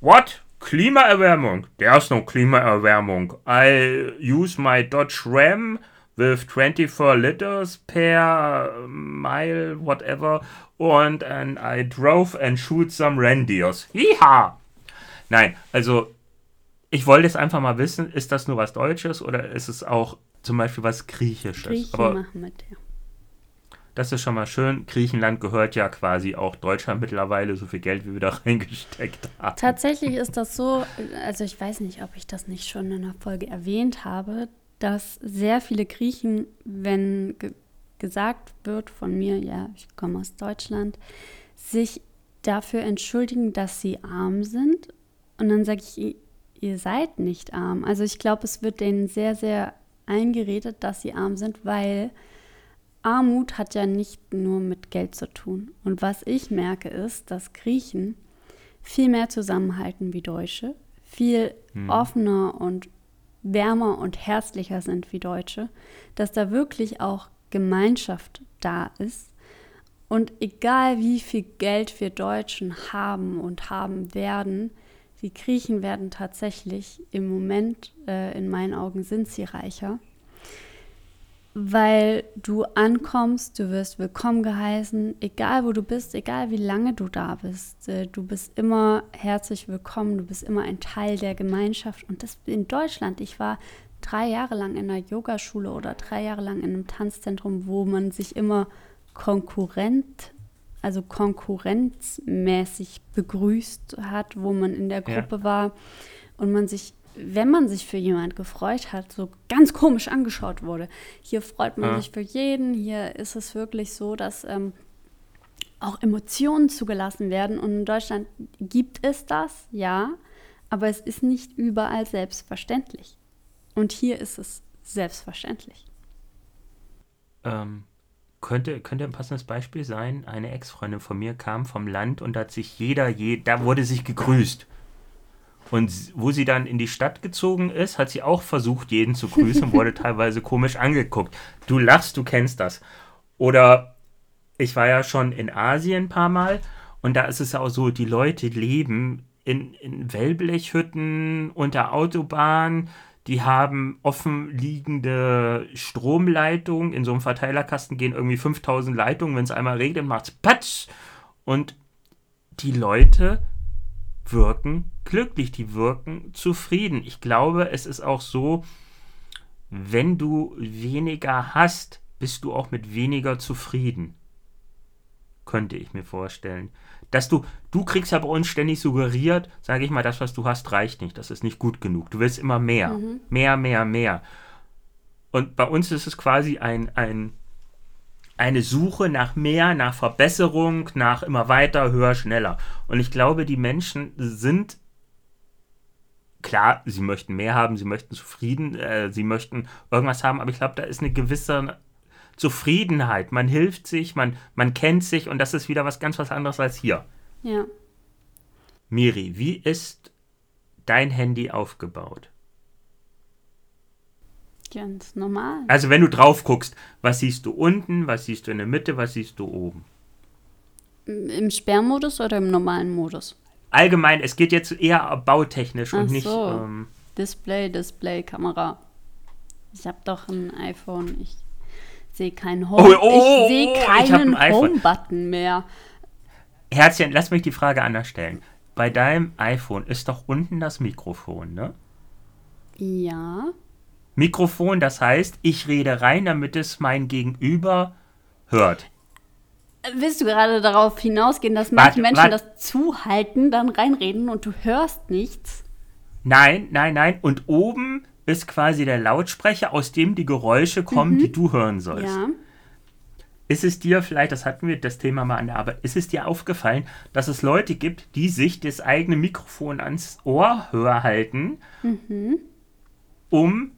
what? Klimaerwärmung? There's no Klimaerwärmung. I use my Dodge Ram with 24 liters per mile, whatever, and, and I drove and shoot some reindeers. Hiha! Nein, also ich wollte jetzt einfach mal wissen, ist das nur was Deutsches oder ist es auch zum Beispiel was Griechisches? Griechen Aber machen mit, ja. Das ist schon mal schön. Griechenland gehört ja quasi auch Deutschland mittlerweile, so viel Geld, wie wir da reingesteckt haben. Tatsächlich ist das so, also ich weiß nicht, ob ich das nicht schon in einer Folge erwähnt habe, dass sehr viele Griechen, wenn ge gesagt wird von mir, ja, ich komme aus Deutschland, sich dafür entschuldigen, dass sie arm sind. Und dann sage ich, ihr seid nicht arm. Also ich glaube, es wird denen sehr, sehr eingeredet, dass sie arm sind, weil Armut hat ja nicht nur mit Geld zu tun. Und was ich merke ist, dass Griechen viel mehr zusammenhalten wie Deutsche, viel hm. offener und wärmer und herzlicher sind wie Deutsche, dass da wirklich auch Gemeinschaft da ist. Und egal wie viel Geld wir Deutschen haben und haben werden, die Griechen werden tatsächlich im Moment, äh, in meinen Augen, sind sie reicher weil du ankommst, du wirst willkommen geheißen, egal wo du bist, egal wie lange du da bist. Äh, du bist immer herzlich willkommen, du bist immer ein Teil der Gemeinschaft. Und das in Deutschland, ich war drei Jahre lang in einer Yogaschule oder drei Jahre lang in einem Tanzzentrum, wo man sich immer konkurrent, also konkurrenzmäßig begrüßt hat, wo man in der Gruppe ja. war und man sich wenn man sich für jemand gefreut hat, so ganz komisch angeschaut wurde. Hier freut man ja. sich für jeden. Hier ist es wirklich so, dass ähm, auch Emotionen zugelassen werden. Und in Deutschland gibt es das, ja, aber es ist nicht überall selbstverständlich. Und hier ist es selbstverständlich. Ähm, könnte, könnte ein passendes Beispiel sein. Eine Ex-Freundin von mir kam vom Land und da hat sich jeder, je, da wurde sich gegrüßt. Und wo sie dann in die Stadt gezogen ist, hat sie auch versucht, jeden zu grüßen und wurde teilweise komisch angeguckt. Du lachst, du kennst das. Oder ich war ja schon in Asien ein paar Mal und da ist es auch so, die Leute leben in, in Wellblechhütten unter Autobahnen, die haben offen liegende Stromleitungen. In so einem Verteilerkasten gehen irgendwie 5000 Leitungen. Wenn es einmal regnet, macht es Patsch. Und die Leute wirken glücklich, die wirken zufrieden. Ich glaube, es ist auch so, wenn du weniger hast, bist du auch mit weniger zufrieden. Könnte ich mir vorstellen. Dass du, du kriegst ja bei uns ständig suggeriert, sage ich mal, das, was du hast, reicht nicht. Das ist nicht gut genug. Du willst immer mehr. Mhm. Mehr, mehr, mehr. Und bei uns ist es quasi ein, ein eine Suche nach mehr, nach Verbesserung, nach immer weiter, höher, schneller. Und ich glaube, die Menschen sind klar, sie möchten mehr haben, sie möchten zufrieden, äh, sie möchten irgendwas haben, aber ich glaube, da ist eine gewisse Zufriedenheit. Man hilft sich, man, man kennt sich und das ist wieder was ganz was anderes als hier. Ja. Miri, wie ist dein Handy aufgebaut? Ganz normal. Also wenn du drauf guckst, was siehst du unten, was siehst du in der Mitte, was siehst du oben? Im Sperrmodus oder im normalen Modus? Allgemein, es geht jetzt eher bautechnisch Ach und nicht. So. Ähm, Display, Display, Kamera. Ich habe doch ein iPhone. Ich sehe keinen Home. Oh, oh, ich sehe oh, keinen Home-Button mehr. Herzchen, lass mich die Frage anders stellen. Bei deinem iPhone ist doch unten das Mikrofon, ne? Ja. Mikrofon, das heißt, ich rede rein, damit es mein Gegenüber hört. Willst du gerade darauf hinausgehen, dass manche warte, Menschen warte. das zuhalten, dann reinreden und du hörst nichts? Nein, nein, nein. Und oben ist quasi der Lautsprecher, aus dem die Geräusche kommen, mhm. die du hören sollst. Ja. Ist es dir vielleicht, das hatten wir das Thema mal an der Arbeit, ist es dir aufgefallen, dass es Leute gibt, die sich das eigene Mikrofon ans Ohr höher halten, mhm. um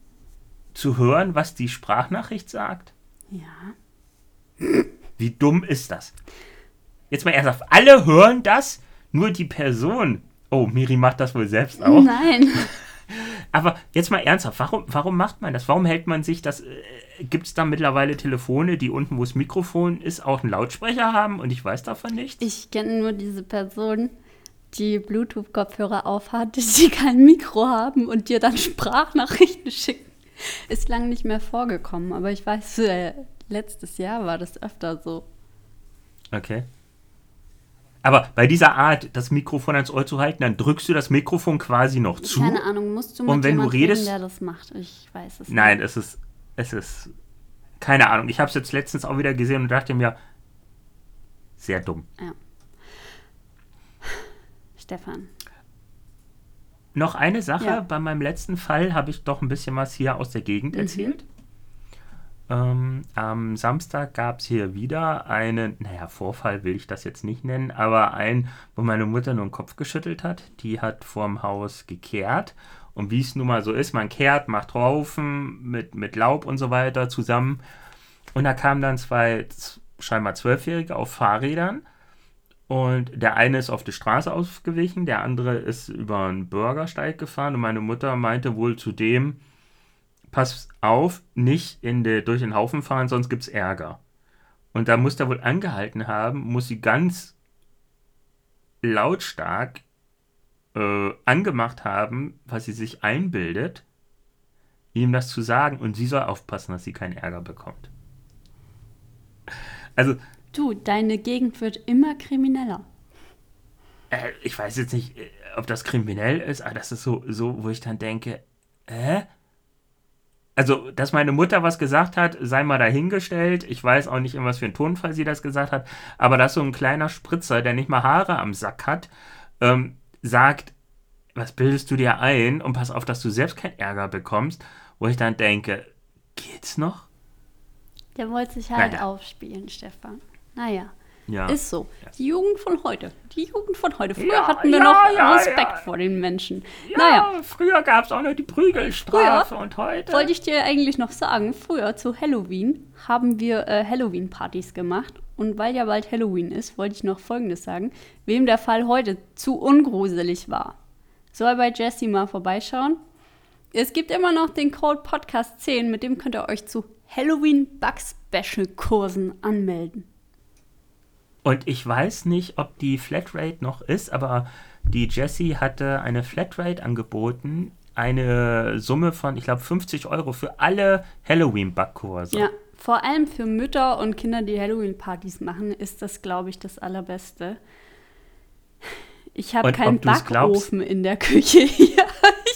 zu hören, was die Sprachnachricht sagt? Ja. Wie dumm ist das? Jetzt mal ernsthaft, alle hören das, nur die Person. Oh, Miri macht das wohl selbst auch. Nein. Aber jetzt mal ernsthaft, warum, warum macht man das? Warum hält man sich das? Äh, Gibt es da mittlerweile Telefone, die unten, wo das Mikrofon ist, auch einen Lautsprecher haben und ich weiß davon nichts? Ich kenne nur diese Person, die Bluetooth-Kopfhörer aufhat, die kein Mikro haben und dir dann Sprachnachrichten schicken. Ist lang nicht mehr vorgekommen, aber ich weiß, äh, letztes Jahr war das öfter so. Okay. Aber bei dieser Art, das Mikrofon ans Ohr zu halten, dann drückst du das Mikrofon quasi noch zu. Keine Ahnung, musst du mit und wenn du redest, reden, der das macht. Ich weiß es nicht. Nein, es ist, es ist, keine Ahnung. Ich habe es jetzt letztens auch wieder gesehen und dachte mir, sehr dumm. Ja. Stefan. Noch eine Sache, ja. bei meinem letzten Fall habe ich doch ein bisschen was hier aus der Gegend mhm. erzählt. Ähm, am Samstag gab es hier wieder einen, naja, Vorfall will ich das jetzt nicht nennen, aber ein, wo meine Mutter nur den Kopf geschüttelt hat. Die hat vorm Haus gekehrt. Und wie es nun mal so ist, man kehrt, macht Raufen mit, mit Laub und so weiter zusammen. Und da kamen dann zwei scheinbar Zwölfjährige auf Fahrrädern und der eine ist auf die Straße ausgewichen, der andere ist über einen Bürgersteig gefahren und meine Mutter meinte wohl zu dem pass auf, nicht in de, durch den Haufen fahren, sonst gibt es Ärger. Und da muss er wohl angehalten haben, muss sie ganz lautstark äh, angemacht haben, was sie sich einbildet, ihm das zu sagen. Und sie soll aufpassen, dass sie keinen Ärger bekommt. Also. Du, deine Gegend wird immer krimineller. Äh, ich weiß jetzt nicht, äh, ob das kriminell ist, aber das ist so, so wo ich dann denke, hä? Also, dass meine Mutter was gesagt hat, sei mal dahingestellt. Ich weiß auch nicht, in was für ein Tonfall sie das gesagt hat. Aber dass so ein kleiner Spritzer, der nicht mal Haare am Sack hat, ähm, sagt, was bildest du dir ein? Und pass auf, dass du selbst keinen Ärger bekommst. Wo ich dann denke, geht's noch? Der wollte sich halt naja. aufspielen, Stefan. Naja. Ja. Ist so. Die Jugend von heute. Die Jugend von heute. Früher ja, hatten wir ja, noch Respekt vor den Menschen. naja. Früher gab es auch noch die Prügelstrafe früher, und heute. Wollte ich dir eigentlich noch sagen, früher zu Halloween haben wir äh, Halloween-Partys gemacht. Und weil ja bald Halloween ist, wollte ich noch Folgendes sagen. Wem der Fall heute zu ungruselig war, soll bei Jessie mal vorbeischauen. Es gibt immer noch den Code Podcast 10, mit dem könnt ihr euch zu Halloween Bug Special Kursen anmelden. Und ich weiß nicht, ob die Flatrate noch ist, aber die Jessie hatte eine Flatrate angeboten, eine Summe von, ich glaube, 50 Euro für alle Halloween-Backkurse. Ja, vor allem für Mütter und Kinder, die Halloween-Partys machen, ist das, glaube ich, das Allerbeste. Ich habe keinen Backofen in der Küche hier.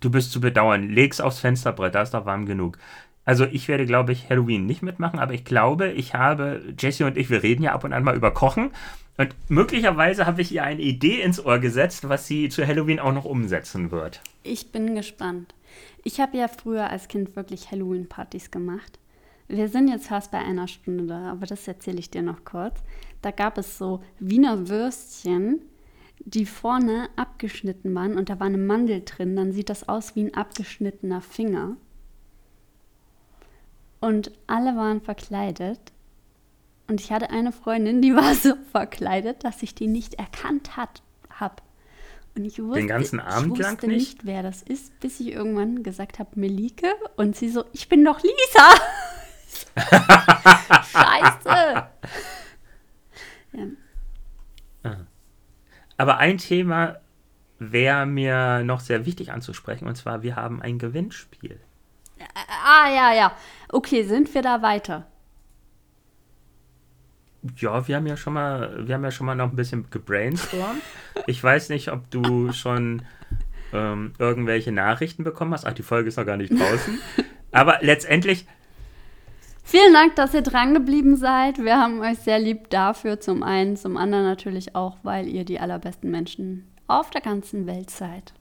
du bist zu bedauern. Leg's aufs Fensterbrett, da ist doch warm genug. Also ich werde, glaube ich, Halloween nicht mitmachen, aber ich glaube, ich habe, Jessie und ich, wir reden ja ab und an mal über Kochen. Und möglicherweise habe ich ihr eine Idee ins Ohr gesetzt, was sie zu Halloween auch noch umsetzen wird. Ich bin gespannt. Ich habe ja früher als Kind wirklich Halloween-Partys gemacht. Wir sind jetzt fast bei einer Stunde da, aber das erzähle ich dir noch kurz. Da gab es so Wiener Würstchen, die vorne abgeschnitten waren und da war eine Mandel drin. Dann sieht das aus wie ein abgeschnittener Finger. Und alle waren verkleidet. Und ich hatte eine Freundin, die war so verkleidet, dass ich die nicht erkannt hat, hab. Und ich wusste, Den ganzen Abend ich wusste nicht? nicht, wer das ist, bis ich irgendwann gesagt habe, Melike. Und sie so, ich bin doch Lisa. Scheiße. ja. Ah. Aber ein Thema wäre mir noch sehr wichtig anzusprechen, und zwar, wir haben ein Gewinnspiel. Ah, ja, ja. Okay, sind wir da weiter? Ja, wir haben ja schon mal, wir haben ja schon mal noch ein bisschen gebrainstormt. ich weiß nicht, ob du schon ähm, irgendwelche Nachrichten bekommen hast. Ach, die Folge ist noch gar nicht draußen. Aber letztendlich. Vielen Dank, dass ihr dran geblieben seid. Wir haben euch sehr lieb dafür. Zum einen, zum anderen natürlich auch, weil ihr die allerbesten Menschen auf der ganzen Welt seid.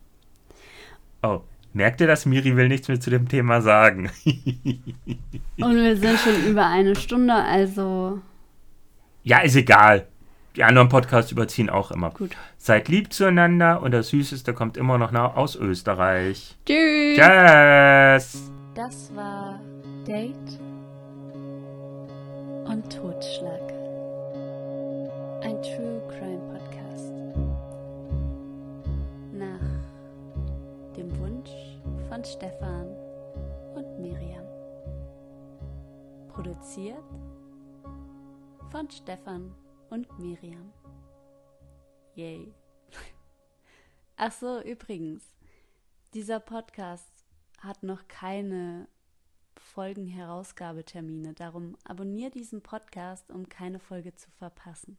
Oh, Merkt ihr das? Miri will nichts mehr zu dem Thema sagen. Und wir sind schon über eine Stunde, also. Ja, ist egal. Die anderen Podcasts überziehen auch immer. Gut. Seid lieb zueinander und das Süßeste kommt immer noch aus Österreich. Tschüss. Tschüss. Das war Date und Totschlag. Ein True Crime von Stefan und Miriam. Produziert von Stefan und Miriam. Yay. Ach so, übrigens, dieser Podcast hat noch keine Folgenherausgabetermine. Darum abonniere diesen Podcast, um keine Folge zu verpassen.